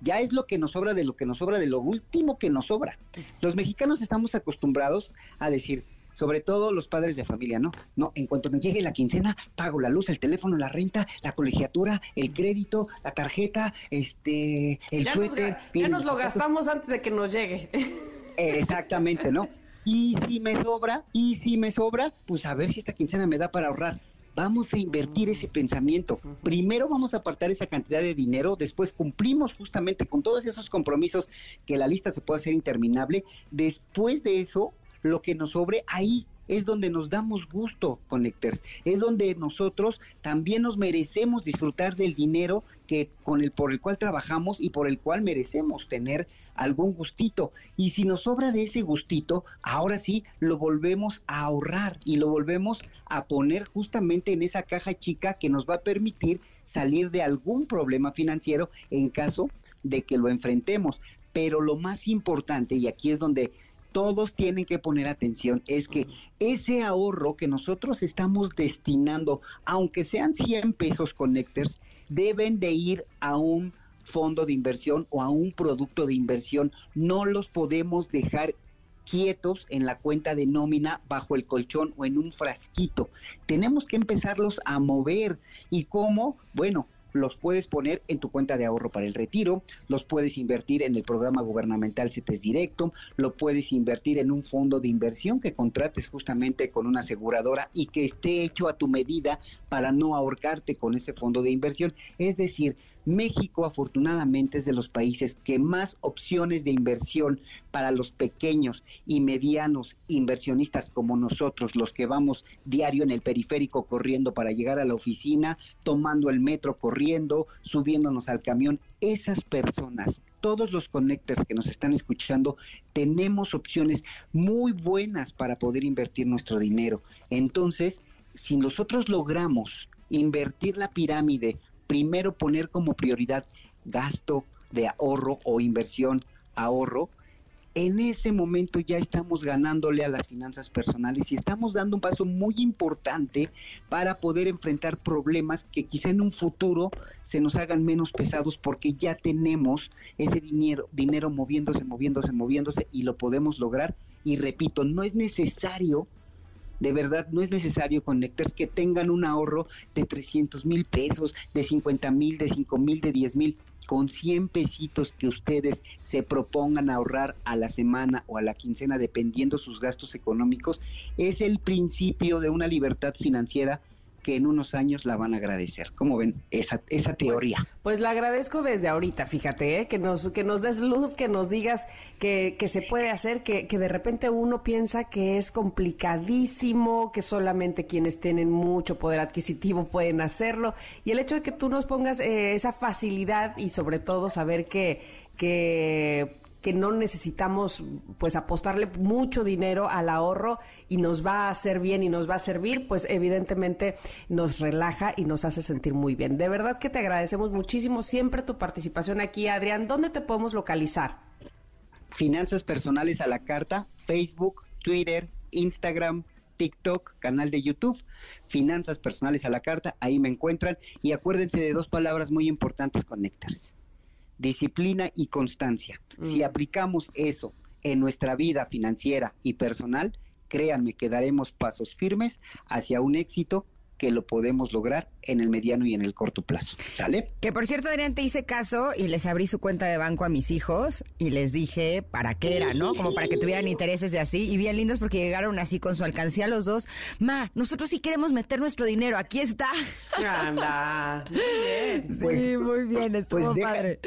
ya es lo que nos sobra de lo que nos sobra de lo último que nos sobra. Los mexicanos estamos acostumbrados a decir, sobre todo los padres de familia, ¿no? No, en cuanto me llegue la quincena, pago la luz, el teléfono, la renta, la colegiatura, el crédito, la tarjeta, este, el suéter. ya nos lo gastamos antes de que nos llegue. *laughs* Exactamente, ¿no? Y si me sobra, y si me sobra, pues a ver si esta quincena me da para ahorrar. vamos a invertir ese pensamiento. Primero vamos a apartar esa cantidad de dinero, después cumplimos justamente con todos esos compromisos que la lista se puede hacer interminable. Después de eso, lo que nos sobre, ahí es donde nos damos gusto, Connectors. Es donde nosotros también nos merecemos disfrutar del dinero que con el por el cual trabajamos y por el cual merecemos tener algún gustito. Y si nos sobra de ese gustito, ahora sí lo volvemos a ahorrar y lo volvemos a poner justamente en esa caja chica que nos va a permitir salir de algún problema financiero en caso de que lo enfrentemos. Pero lo más importante, y aquí es donde todos tienen que poner atención es que ese ahorro que nosotros estamos destinando, aunque sean 100 pesos connectors, deben de ir a un fondo de inversión o a un producto de inversión. No los podemos dejar quietos en la cuenta de nómina bajo el colchón o en un frasquito. Tenemos que empezarlos a mover. ¿Y cómo? Bueno, los puedes poner en tu cuenta de ahorro para el retiro, los puedes invertir en el programa gubernamental CETES Directo, lo puedes invertir en un fondo de inversión que contrates justamente con una aseguradora y que esté hecho a tu medida para no ahorcarte con ese fondo de inversión. Es decir, México afortunadamente es de los países que más opciones de inversión para los pequeños y medianos inversionistas como nosotros, los que vamos diario en el periférico corriendo para llegar a la oficina, tomando el metro corriendo, subiéndonos al camión, esas personas todos los connectors que nos están escuchando, tenemos opciones muy buenas para poder invertir nuestro dinero. Entonces, si nosotros logramos invertir la pirámide primero poner como prioridad gasto de ahorro o inversión ahorro, en ese momento ya estamos ganándole a las finanzas personales y estamos dando un paso muy importante para poder enfrentar problemas que quizá en un futuro se nos hagan menos pesados porque ya tenemos ese dinero, dinero moviéndose, moviéndose, moviéndose y lo podemos lograr. Y repito, no es necesario de verdad, no es necesario conectar que tengan un ahorro de 300 mil pesos, de 50 mil, de 5 mil, de 10 mil. Con 100 pesitos que ustedes se propongan ahorrar a la semana o a la quincena, dependiendo sus gastos económicos, es el principio de una libertad financiera que en unos años la van a agradecer. ¿Cómo ven esa, esa pues, teoría? Pues, pues, la agradezco desde ahorita, fíjate, ¿eh? que, nos, que nos des luz, que nos digas que, que se puede hacer, que, que de repente uno piensa que es complicadísimo, que solamente quienes tienen mucho poder adquisitivo pueden hacerlo. Y el hecho de que tú nos pongas eh, esa facilidad y sobre todo saber que, que que no necesitamos pues apostarle mucho dinero al ahorro y nos va a hacer bien y nos va a servir, pues evidentemente nos relaja y nos hace sentir muy bien. De verdad que te agradecemos muchísimo siempre tu participación aquí, Adrián. ¿Dónde te podemos localizar? Finanzas personales a la carta, Facebook, Twitter, Instagram, TikTok, canal de YouTube, Finanzas Personales a la Carta, ahí me encuentran. Y acuérdense de dos palabras muy importantes, Connectors disciplina y constancia. Si mm. aplicamos eso en nuestra vida financiera y personal, créanme que daremos pasos firmes hacia un éxito que lo podemos lograr en el mediano y en el corto plazo. ¿Sale? Que por cierto, Adrián, te hice caso y les abrí su cuenta de banco a mis hijos y les dije para qué era, ¿no? Como para que tuvieran intereses de así. Y bien lindos porque llegaron así con su alcancía los dos. Ma, nosotros sí queremos meter nuestro dinero, aquí está. Anda. Muy bien. Sí, pues, muy bien, estuvo pues padre.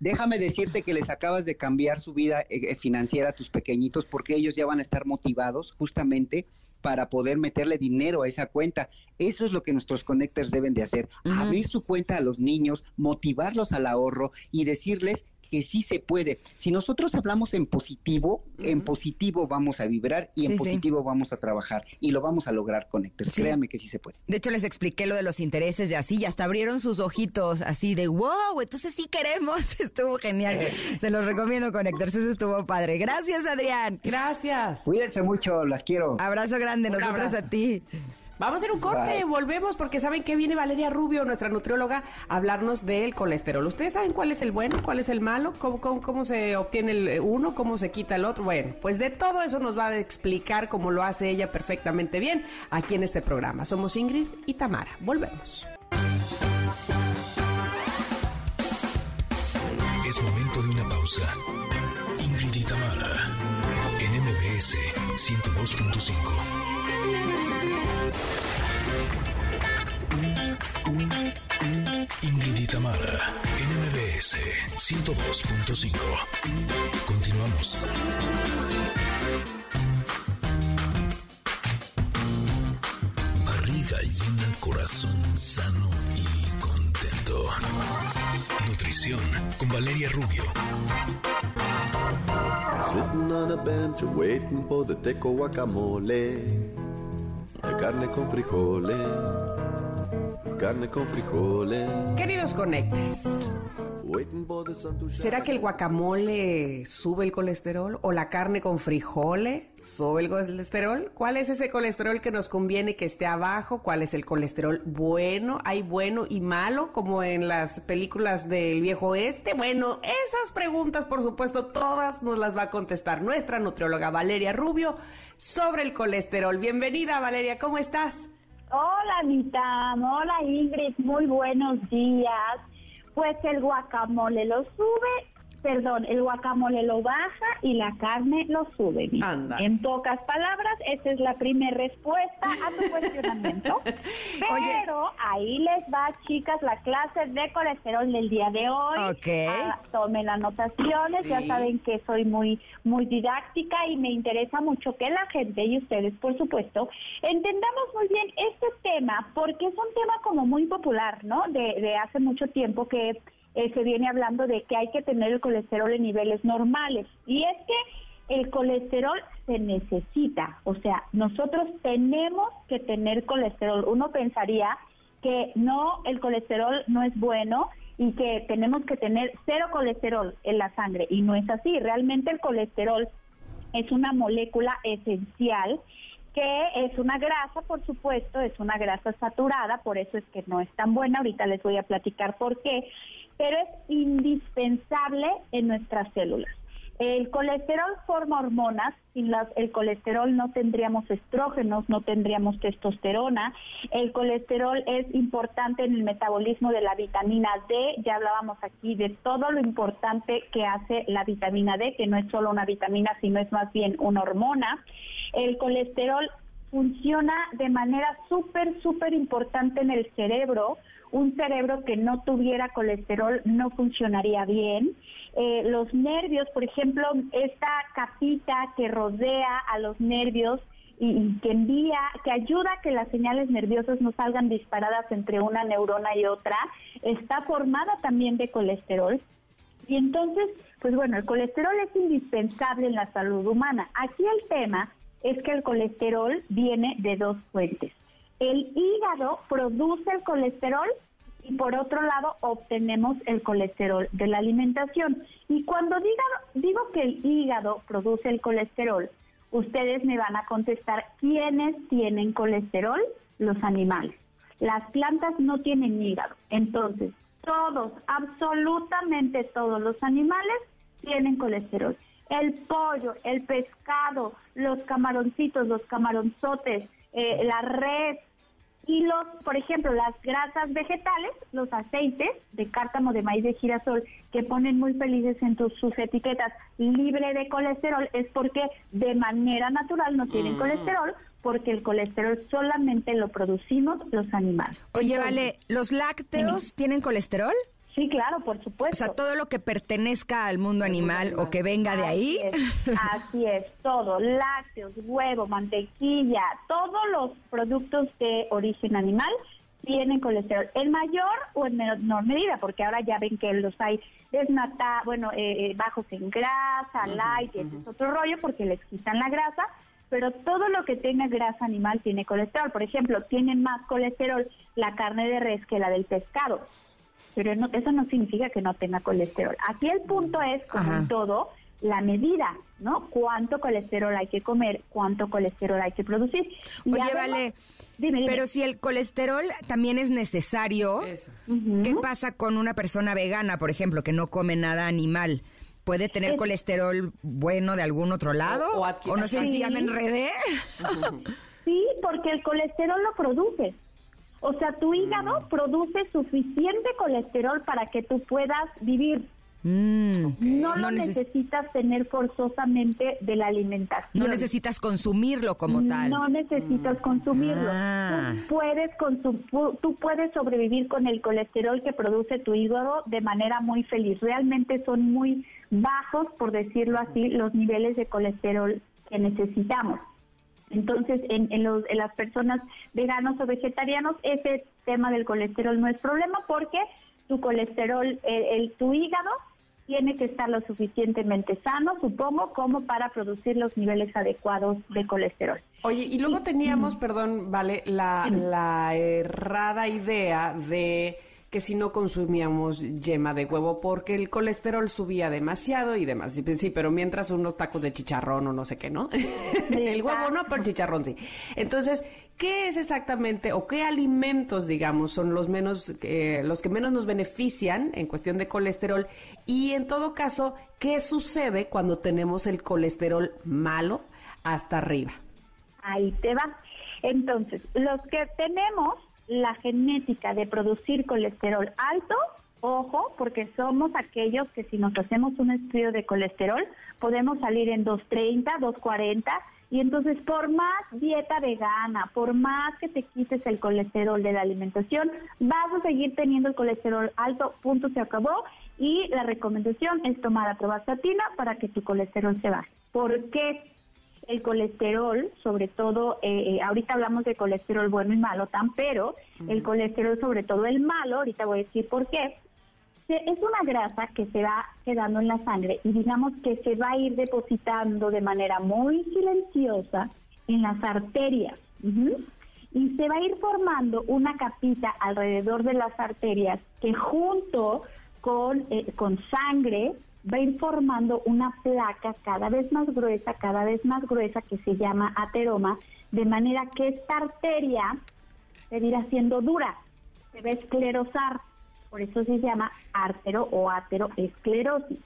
Déjame decirte que les acabas de cambiar su vida eh, financiera a tus pequeñitos porque ellos ya van a estar motivados justamente para poder meterle dinero a esa cuenta. Eso es lo que nuestros connectors deben de hacer, abrir su cuenta a los niños, motivarlos al ahorro y decirles que sí se puede. Si nosotros hablamos en positivo, en positivo vamos a vibrar y en positivo vamos a trabajar y lo vamos a lograr, Connectors. Créanme que sí se puede. De hecho, les expliqué lo de los intereses y así, y hasta abrieron sus ojitos así de wow, entonces sí queremos. *laughs* Estuvo genial. Eh. Se los recomiendo, Connectors. Eso estuvo padre. Gracias, Adrián. Gracias. Cuídense mucho, las quiero. Abrazo grande, nosotras a ti. Vamos a hacer un corte, volvemos porque saben que viene Valeria Rubio, nuestra nutrióloga, a hablarnos del colesterol. ¿Ustedes saben cuál es el bueno, cuál es el malo, cómo, cómo, se obtiene el uno, cómo se quita el otro? Bueno, pues de todo eso nos va a explicar cómo lo hace ella perfectamente bien aquí en este programa. Somos Ingrid y Tamara. Volvemos. Es momento de una pausa. Ingrid y Tamara en MBS 102.5. Ingrid y Tamara, NMBS 102.5. Continuamos. Barriga llena, corazón sano y contento. Nutrición con Valeria Rubio. Sitting on a bench waiting for the teco guacamole. Carne con frijoles. Carne con frijoles. Queridos conectes, ¿será que el guacamole sube el colesterol o la carne con frijoles sube el colesterol? ¿Cuál es ese colesterol que nos conviene que esté abajo? ¿Cuál es el colesterol bueno? ¿Hay bueno y malo como en las películas del viejo oeste? Bueno, esas preguntas, por supuesto, todas nos las va a contestar nuestra nutrióloga Valeria Rubio sobre el colesterol. Bienvenida, Valeria, ¿cómo estás? Hola, Anita. Hola, Ingrid. Muy buenos días. Pues el guacamole lo sube, perdón, el guacamole lo baja y la carne lo sube. Anda. En pocas palabras, esa es la primera respuesta a tu *laughs* cuestionamiento. Pero ahí les va, chicas, la clase de colesterol del día de hoy. Ok. Ah, tomen anotaciones, ya Sí. saben que soy muy, muy didáctica y me interesa mucho que la gente y ustedes, por supuesto, entendamos muy bien este tema, porque es un tema como muy popular, ¿no? De, de hace mucho tiempo que eh, se viene hablando de que hay que tener el colesterol en niveles normales. Y es que el colesterol se necesita, o sea, nosotros tenemos que tener colesterol. Uno pensaría que no, el colesterol no es bueno y que tenemos que tener cero colesterol en la sangre y no es así. Realmente el colesterol es una molécula esencial que es una grasa, por supuesto, es una grasa saturada, por eso es que no es tan buena, ahorita les voy a platicar por qué, pero es indispensable en nuestras células. El colesterol forma hormonas, sin las- el colesterol no tendríamos estrógenos, no tendríamos testosterona. El colesterol es importante en el metabolismo de la vitamina D, ya hablábamos aquí de todo lo importante que hace la vitamina D, que no es solo una vitamina, sino es más bien una hormona. El colesterol funciona de manera súper, súper importante en el cerebro. Un cerebro que no tuviera colesterol no funcionaría bien. Eh, los nervios, por ejemplo, esta capita que rodea a los nervios y, y que envía, que ayuda a que las señales nerviosas no salgan disparadas entre una neurona y otra, está formada también de colesterol. Y entonces, pues bueno, el colesterol es indispensable en la salud humana. Aquí el tema es que el colesterol viene de dos fuentes. El hígado produce el colesterol y por otro lado obtenemos el colesterol de la alimentación. Y cuando diga, digo que el hígado produce el colesterol, ustedes me van a contestar quiénes tienen colesterol, los animales. Las plantas no tienen hígado. Entonces, todos, absolutamente todos los animales tienen colesterol. El pollo, el pescado, los camaroncitos, los camaronzotes, eh, la red y los, por ejemplo, las grasas vegetales, los aceites de cártamo, de maíz, de girasol, que ponen muy felices en tus- sus etiquetas libre de colesterol, es porque de manera natural no tienen Mm. colesterol, porque el colesterol solamente lo producimos los animales. Oye, Entonces, vale, ¿los lácteos tienen colesterol? Sí, claro, por supuesto. O sea, todo lo que pertenezca al mundo animal o que venga de ahí. Así es, así es, todo, lácteos, huevo, mantequilla, todos los productos de origen animal tienen colesterol en mayor o en menor medida, porque ahora ya ven que los hay desnata, bueno, eh, eh, bajos en grasa, light, y ese es otro rollo porque les quitan la grasa, pero todo lo que tenga grasa animal tiene colesterol. Por ejemplo, tienen más colesterol la carne de res que la del pescado pero no- eso no significa que no tenga colesterol. Aquí el punto es, como en todo, la medida, ¿no? Cuánto colesterol hay que comer, cuánto colesterol hay que producir. Y Oye, además- vale, Dime, dime. pero si el colesterol también es necesario, ¿qué pasa con una persona vegana, por ejemplo, que no come nada animal? ¿Puede tener Es- colesterol bueno de algún otro lado? O- o O, adquirir- no sé si ya me Sí. enredé. *laughs* Sí, porque el colesterol lo produce. O sea, tu hígado produce suficiente colesterol para que tú puedas vivir. Mm, no lo necesitas tener forzosamente de la alimentación. No necesitas consumirlo como tal. No necesitas Mm. consumirlo. Ah. Tú, puedes consum- tú puedes sobrevivir con el colesterol que produce tu hígado de manera muy feliz. Realmente son muy bajos, por decirlo así, los niveles de colesterol que necesitamos. Entonces, en, en los- en las personas veganos o vegetarianos, ese tema del colesterol no es problema porque tu colesterol, el, el- tu hígado tiene que estar lo suficientemente sano, supongo, como para producir los niveles adecuados de colesterol. Oye, y luego teníamos, perdón, vale, la, la errada idea de que si no consumíamos yema de huevo porque el colesterol subía demasiado y demás. Sí, pues Sí, pero mientras unos tacos de chicharrón o no sé qué, ¿no? *laughs* el huevo no, pero el chicharrón sí. Entonces, ¿qué es exactamente o qué alimentos, digamos, son los menos, eh, los que menos nos benefician en cuestión de colesterol? Y en todo caso, ¿qué sucede cuando tenemos el colesterol malo hasta arriba? Ahí te va. Entonces, los que tenemos la genética de producir colesterol alto, ojo, porque somos aquellos que si nos hacemos un estudio de colesterol, podemos salir en 230, 240, y entonces por más dieta vegana, por más que te quites el colesterol de la alimentación, vas a seguir teniendo el colesterol alto, punto, se acabó, y la recomendación es tomar atrovastatina para que tu colesterol se baje. ¿Por qué? El colesterol, sobre todo, eh, eh, ahorita hablamos de colesterol bueno y malo, tan, pero el colesterol, sobre todo el malo, ahorita voy a decir por qué, es una grasa que se va quedando en la sangre y digamos que se va a ir depositando de manera muy silenciosa en las arterias. Ujú. Y se va a ir formando una capita alrededor de las arterias que junto con, eh, con sangre va a ir formando una placa cada vez más gruesa, cada vez más gruesa, que se llama ateroma, de manera que esta arteria se va a ir haciendo dura, se va a esclerosar, por eso se llama artero o ateroesclerosis.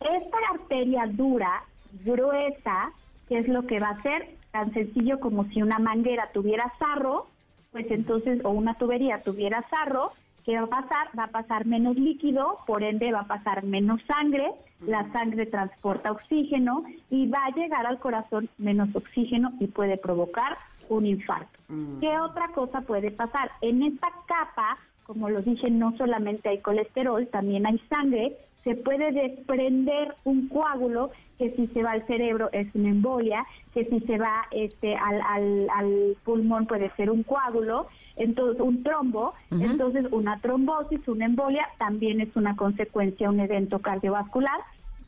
Esta arteria dura, gruesa, ¿qué es lo que va a hacer? Tan sencillo como si una manguera tuviera sarro, pues entonces, o una tubería tuviera sarro, ¿qué va a pasar? Va a pasar menos líquido, por ende va a pasar menos sangre, la sangre transporta oxígeno y va a llegar al corazón menos oxígeno y puede provocar un infarto. ¿Qué otra cosa puede pasar? En esta capa, como lo dije, no solamente hay colesterol, también hay sangre, se puede desprender un coágulo que si se va al cerebro es una embolia, que si se va este al, al, al pulmón puede ser un coágulo, entonces un trombo, entonces una trombosis, una embolia también es una consecuencia, un evento cardiovascular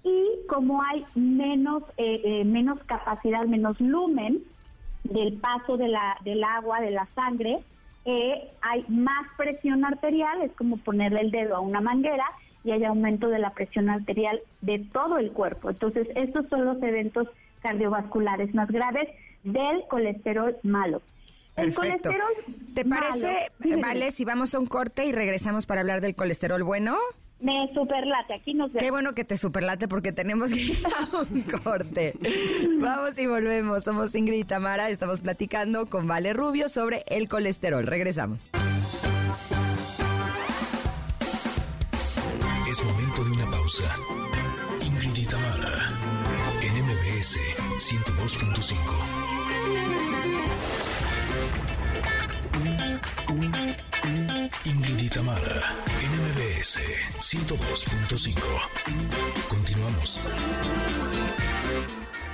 y como hay menos eh, eh, menos capacidad, menos lumen del paso de la, del agua, de la sangre, eh, hay más presión arterial, es como ponerle el dedo a una manguera y hay aumento de la presión arterial de todo el cuerpo. Entonces, estos son los eventos cardiovasculares más graves del colesterol malo. El Perfecto. colesterol ¿Te parece, vale, si vamos a un corte y regresamos para hablar del colesterol bueno? Me superlate, aquí nos vemos. Qué bueno que te superlate porque tenemos que ir a un *laughs* corte. Vamos y volvemos. Somos Ingrid y Tamara. Estamos platicando con Vale Rubio sobre el colesterol. Regresamos. Es momento de una pausa. Ingrid y Tamara, en MBS 102.5. Ingrid y Tamara, en MBS 102.5. Continuamos.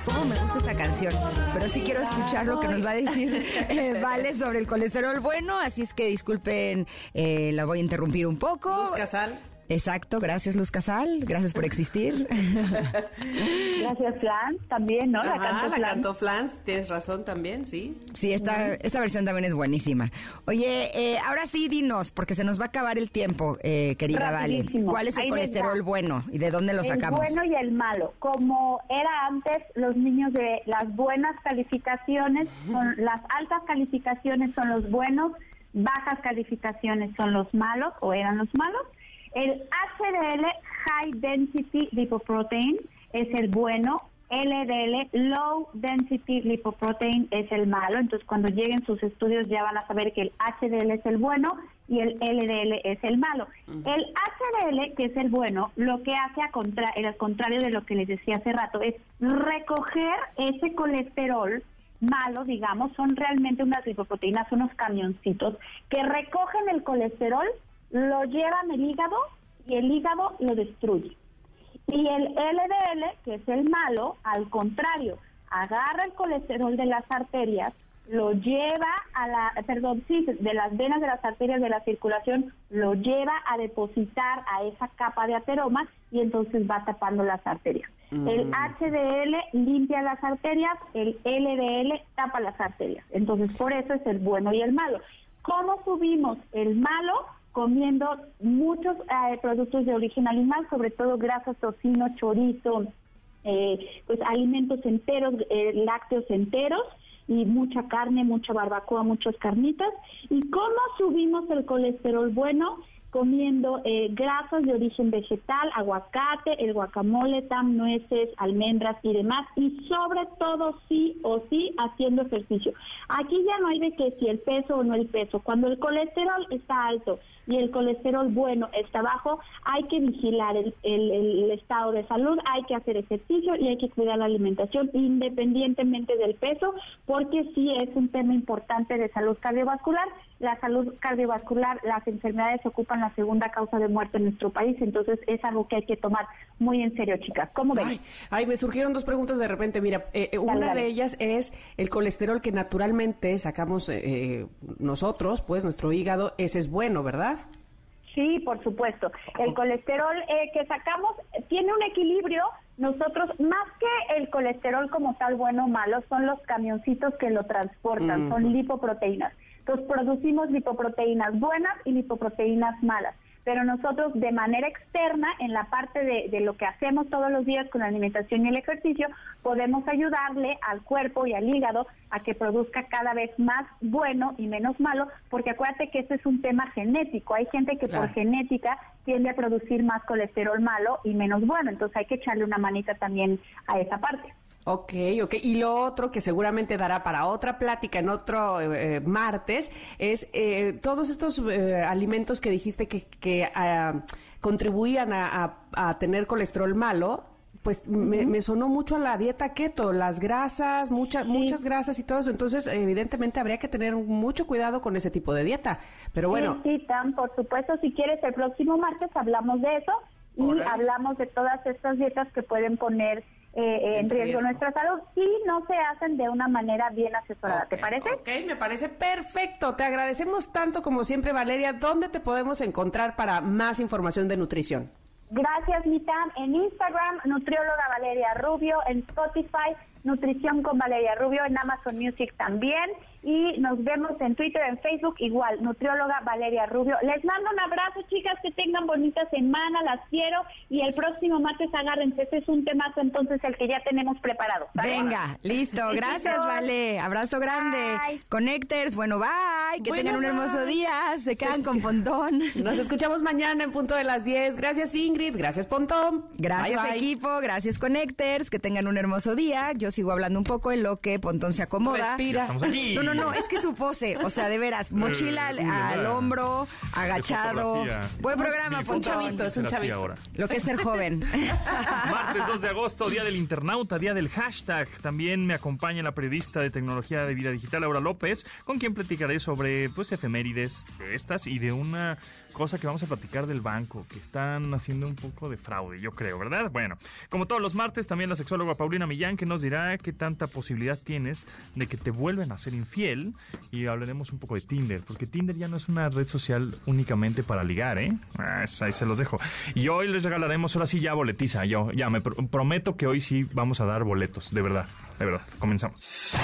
¿Cómo me gusta esta canción? Pero sí quiero escuchar lo que nos va a decir eh, Vale sobre el colesterol bueno, así es que disculpen, eh, la voy a interrumpir un poco. Luz Casal. Exacto, gracias Luz Casal, gracias por existir. *laughs* Gracias, Flan, también, ¿no? La Ajá, la cantó Flans, tienes razón también, sí. Sí, esta, esta versión también es buenísima. Oye, eh, ahora sí dinos, porque se nos va a acabar el tiempo, eh, querida Vale. ¿Cuál es el Ahí colesterol bueno y de dónde lo el sacamos? bueno y el malo. Como era antes, los niños de las buenas calificaciones, son, las altas calificaciones son los buenos, bajas calificaciones son los malos o eran los malos. El HDL, High Density Lipoprotein, es el bueno. LDL, Low Density Lipoprotein, es el malo. Entonces, cuando lleguen sus estudios ya van a saber que el HDL es el bueno y el LDL es el malo. El HDL, que es el bueno, lo que hace a contra al contrario de lo que les decía hace rato, es recoger ese colesterol malo, digamos, son realmente unas lipoproteínas, unos camioncitos que recogen el colesterol, lo llevan al hígado y el hígado lo destruye. Y el LDL, que es el malo, al contrario, agarra el colesterol de las arterias, lo lleva a la, perdón, sí, de las venas de las arterias de la circulación, lo lleva a depositar a esa capa de ateroma y entonces va tapando las arterias. El HDL limpia las arterias, el LDL tapa las arterias. Entonces, por eso es el bueno y el malo. ¿Cómo subimos el malo? Comiendo muchos eh, productos de origen animal, sobre todo grasas, tocino, chorizo, eh, pues alimentos enteros, eh, lácteos enteros y mucha carne, mucha barbacoa, muchas carnitas. ¿Y cómo subimos el colesterol bueno? comiendo eh, grasas de origen vegetal, aguacate, el guacamole, tam, nueces, almendras y demás, y sobre todo sí o sí haciendo ejercicio. Aquí ya no hay de que si el peso o no el peso. Cuando el colesterol está alto y el colesterol bueno está bajo, hay que vigilar el, el estado de salud, hay que hacer ejercicio y hay que cuidar la alimentación independientemente del peso, porque sí es un tema importante de salud cardiovascular. La salud cardiovascular, las enfermedades ocupan la segunda causa de muerte en nuestro país, entonces es algo que hay que tomar muy en serio, chicas. ¿Cómo ven? Ay, me surgieron dos preguntas de repente. Mira, eh, eh, una de ellas es el colesterol que naturalmente sacamos eh, nosotros, pues nuestro hígado, ese es bueno, ¿verdad? Sí, por supuesto. El colesterol que sacamos tiene un equilibrio. Nosotros, más que el colesterol como tal bueno o malo, son los camioncitos que lo transportan, son lipoproteínas. Entonces producimos lipoproteínas buenas y lipoproteínas malas. Pero nosotros de manera externa, en la parte de, lo que hacemos todos los días con la alimentación y el ejercicio, podemos ayudarle al cuerpo y al hígado a que produzca cada vez más bueno y menos malo, porque acuérdate que este es un tema genético. Hay gente que por genética tiende a producir más colesterol malo y menos bueno, entonces hay que echarle una manita también a esa parte. Ok, ok. Y lo otro que seguramente dará para otra plática en otro eh, martes es eh, todos estos eh, alimentos que dijiste que, que ah, contribuían a, tener colesterol malo. Pues me, sonó mucho a la dieta keto, las grasas, muchas muchas grasas y todo eso. Entonces, evidentemente, habría que tener mucho cuidado con ese tipo de dieta. Pero bueno. Sí, por supuesto, si quieres, el próximo martes hablamos de eso y hablamos de todas estas dietas que pueden poner eh, en, riesgo, nuestra salud y no se hacen de una manera bien asesorada. ¿Te parece? Ok, me parece perfecto. Te agradecemos tanto como siempre, Valeria. ¿Dónde te podemos encontrar para más información de nutrición? Gracias, Mitam. En Instagram, nutrióloga Valeria Rubio. En Spotify, Nutrición con Valeria Rubio. En Amazon Music también y nos vemos en Twitter, en Facebook, igual, nutrióloga Valeria Rubio. Les mando un abrazo, chicas, que tengan bonita semana, las quiero y el próximo martes agárrense, este es un temazo entonces el que ya tenemos preparado. Venga, listo, *laughs* gracias, Vale, abrazo grande. Connectors, bueno, bye, que tengan un hermoso día, se quedan con Pontón. *laughs* Nos escuchamos mañana en punto de las 10. Gracias, Ingrid, gracias, Pontón. Gracias, equipo, gracias, Connectors, que tengan un hermoso día. Yo sigo hablando un poco en lo que Pontón se acomoda. Respira. Estamos aquí no, no, es que su pose, o sea, de veras, *laughs* mochila al, hombro, agachado. Buen programa, Es un chavito, es un chavito. Lo que es ser joven. *laughs* Martes 2 de agosto, día del internauta, día del hashtag. También me acompaña la periodista de tecnología de vida digital, Laura López, con quien platicaré sobre pues efemérides de estas y de una cosa que vamos a platicar del banco, que están haciendo un poco de fraude, yo creo, ¿verdad? Bueno, como todos los martes, también la sexóloga Paulina Millán, que nos dirá qué tanta posibilidad tienes de que te vuelvan a ser infiel. Y hablaremos un poco de Tinder, porque Tinder ya no es una red social únicamente para ligar, ¿eh? Ah, ahí se los dejo. Y hoy les regalaremos, ahora sí ya boletiza, yo ya me prometo que hoy sí vamos a dar boletos, de verdad, de verdad. Comenzamos.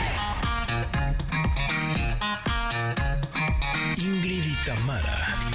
Ingrid y Tamara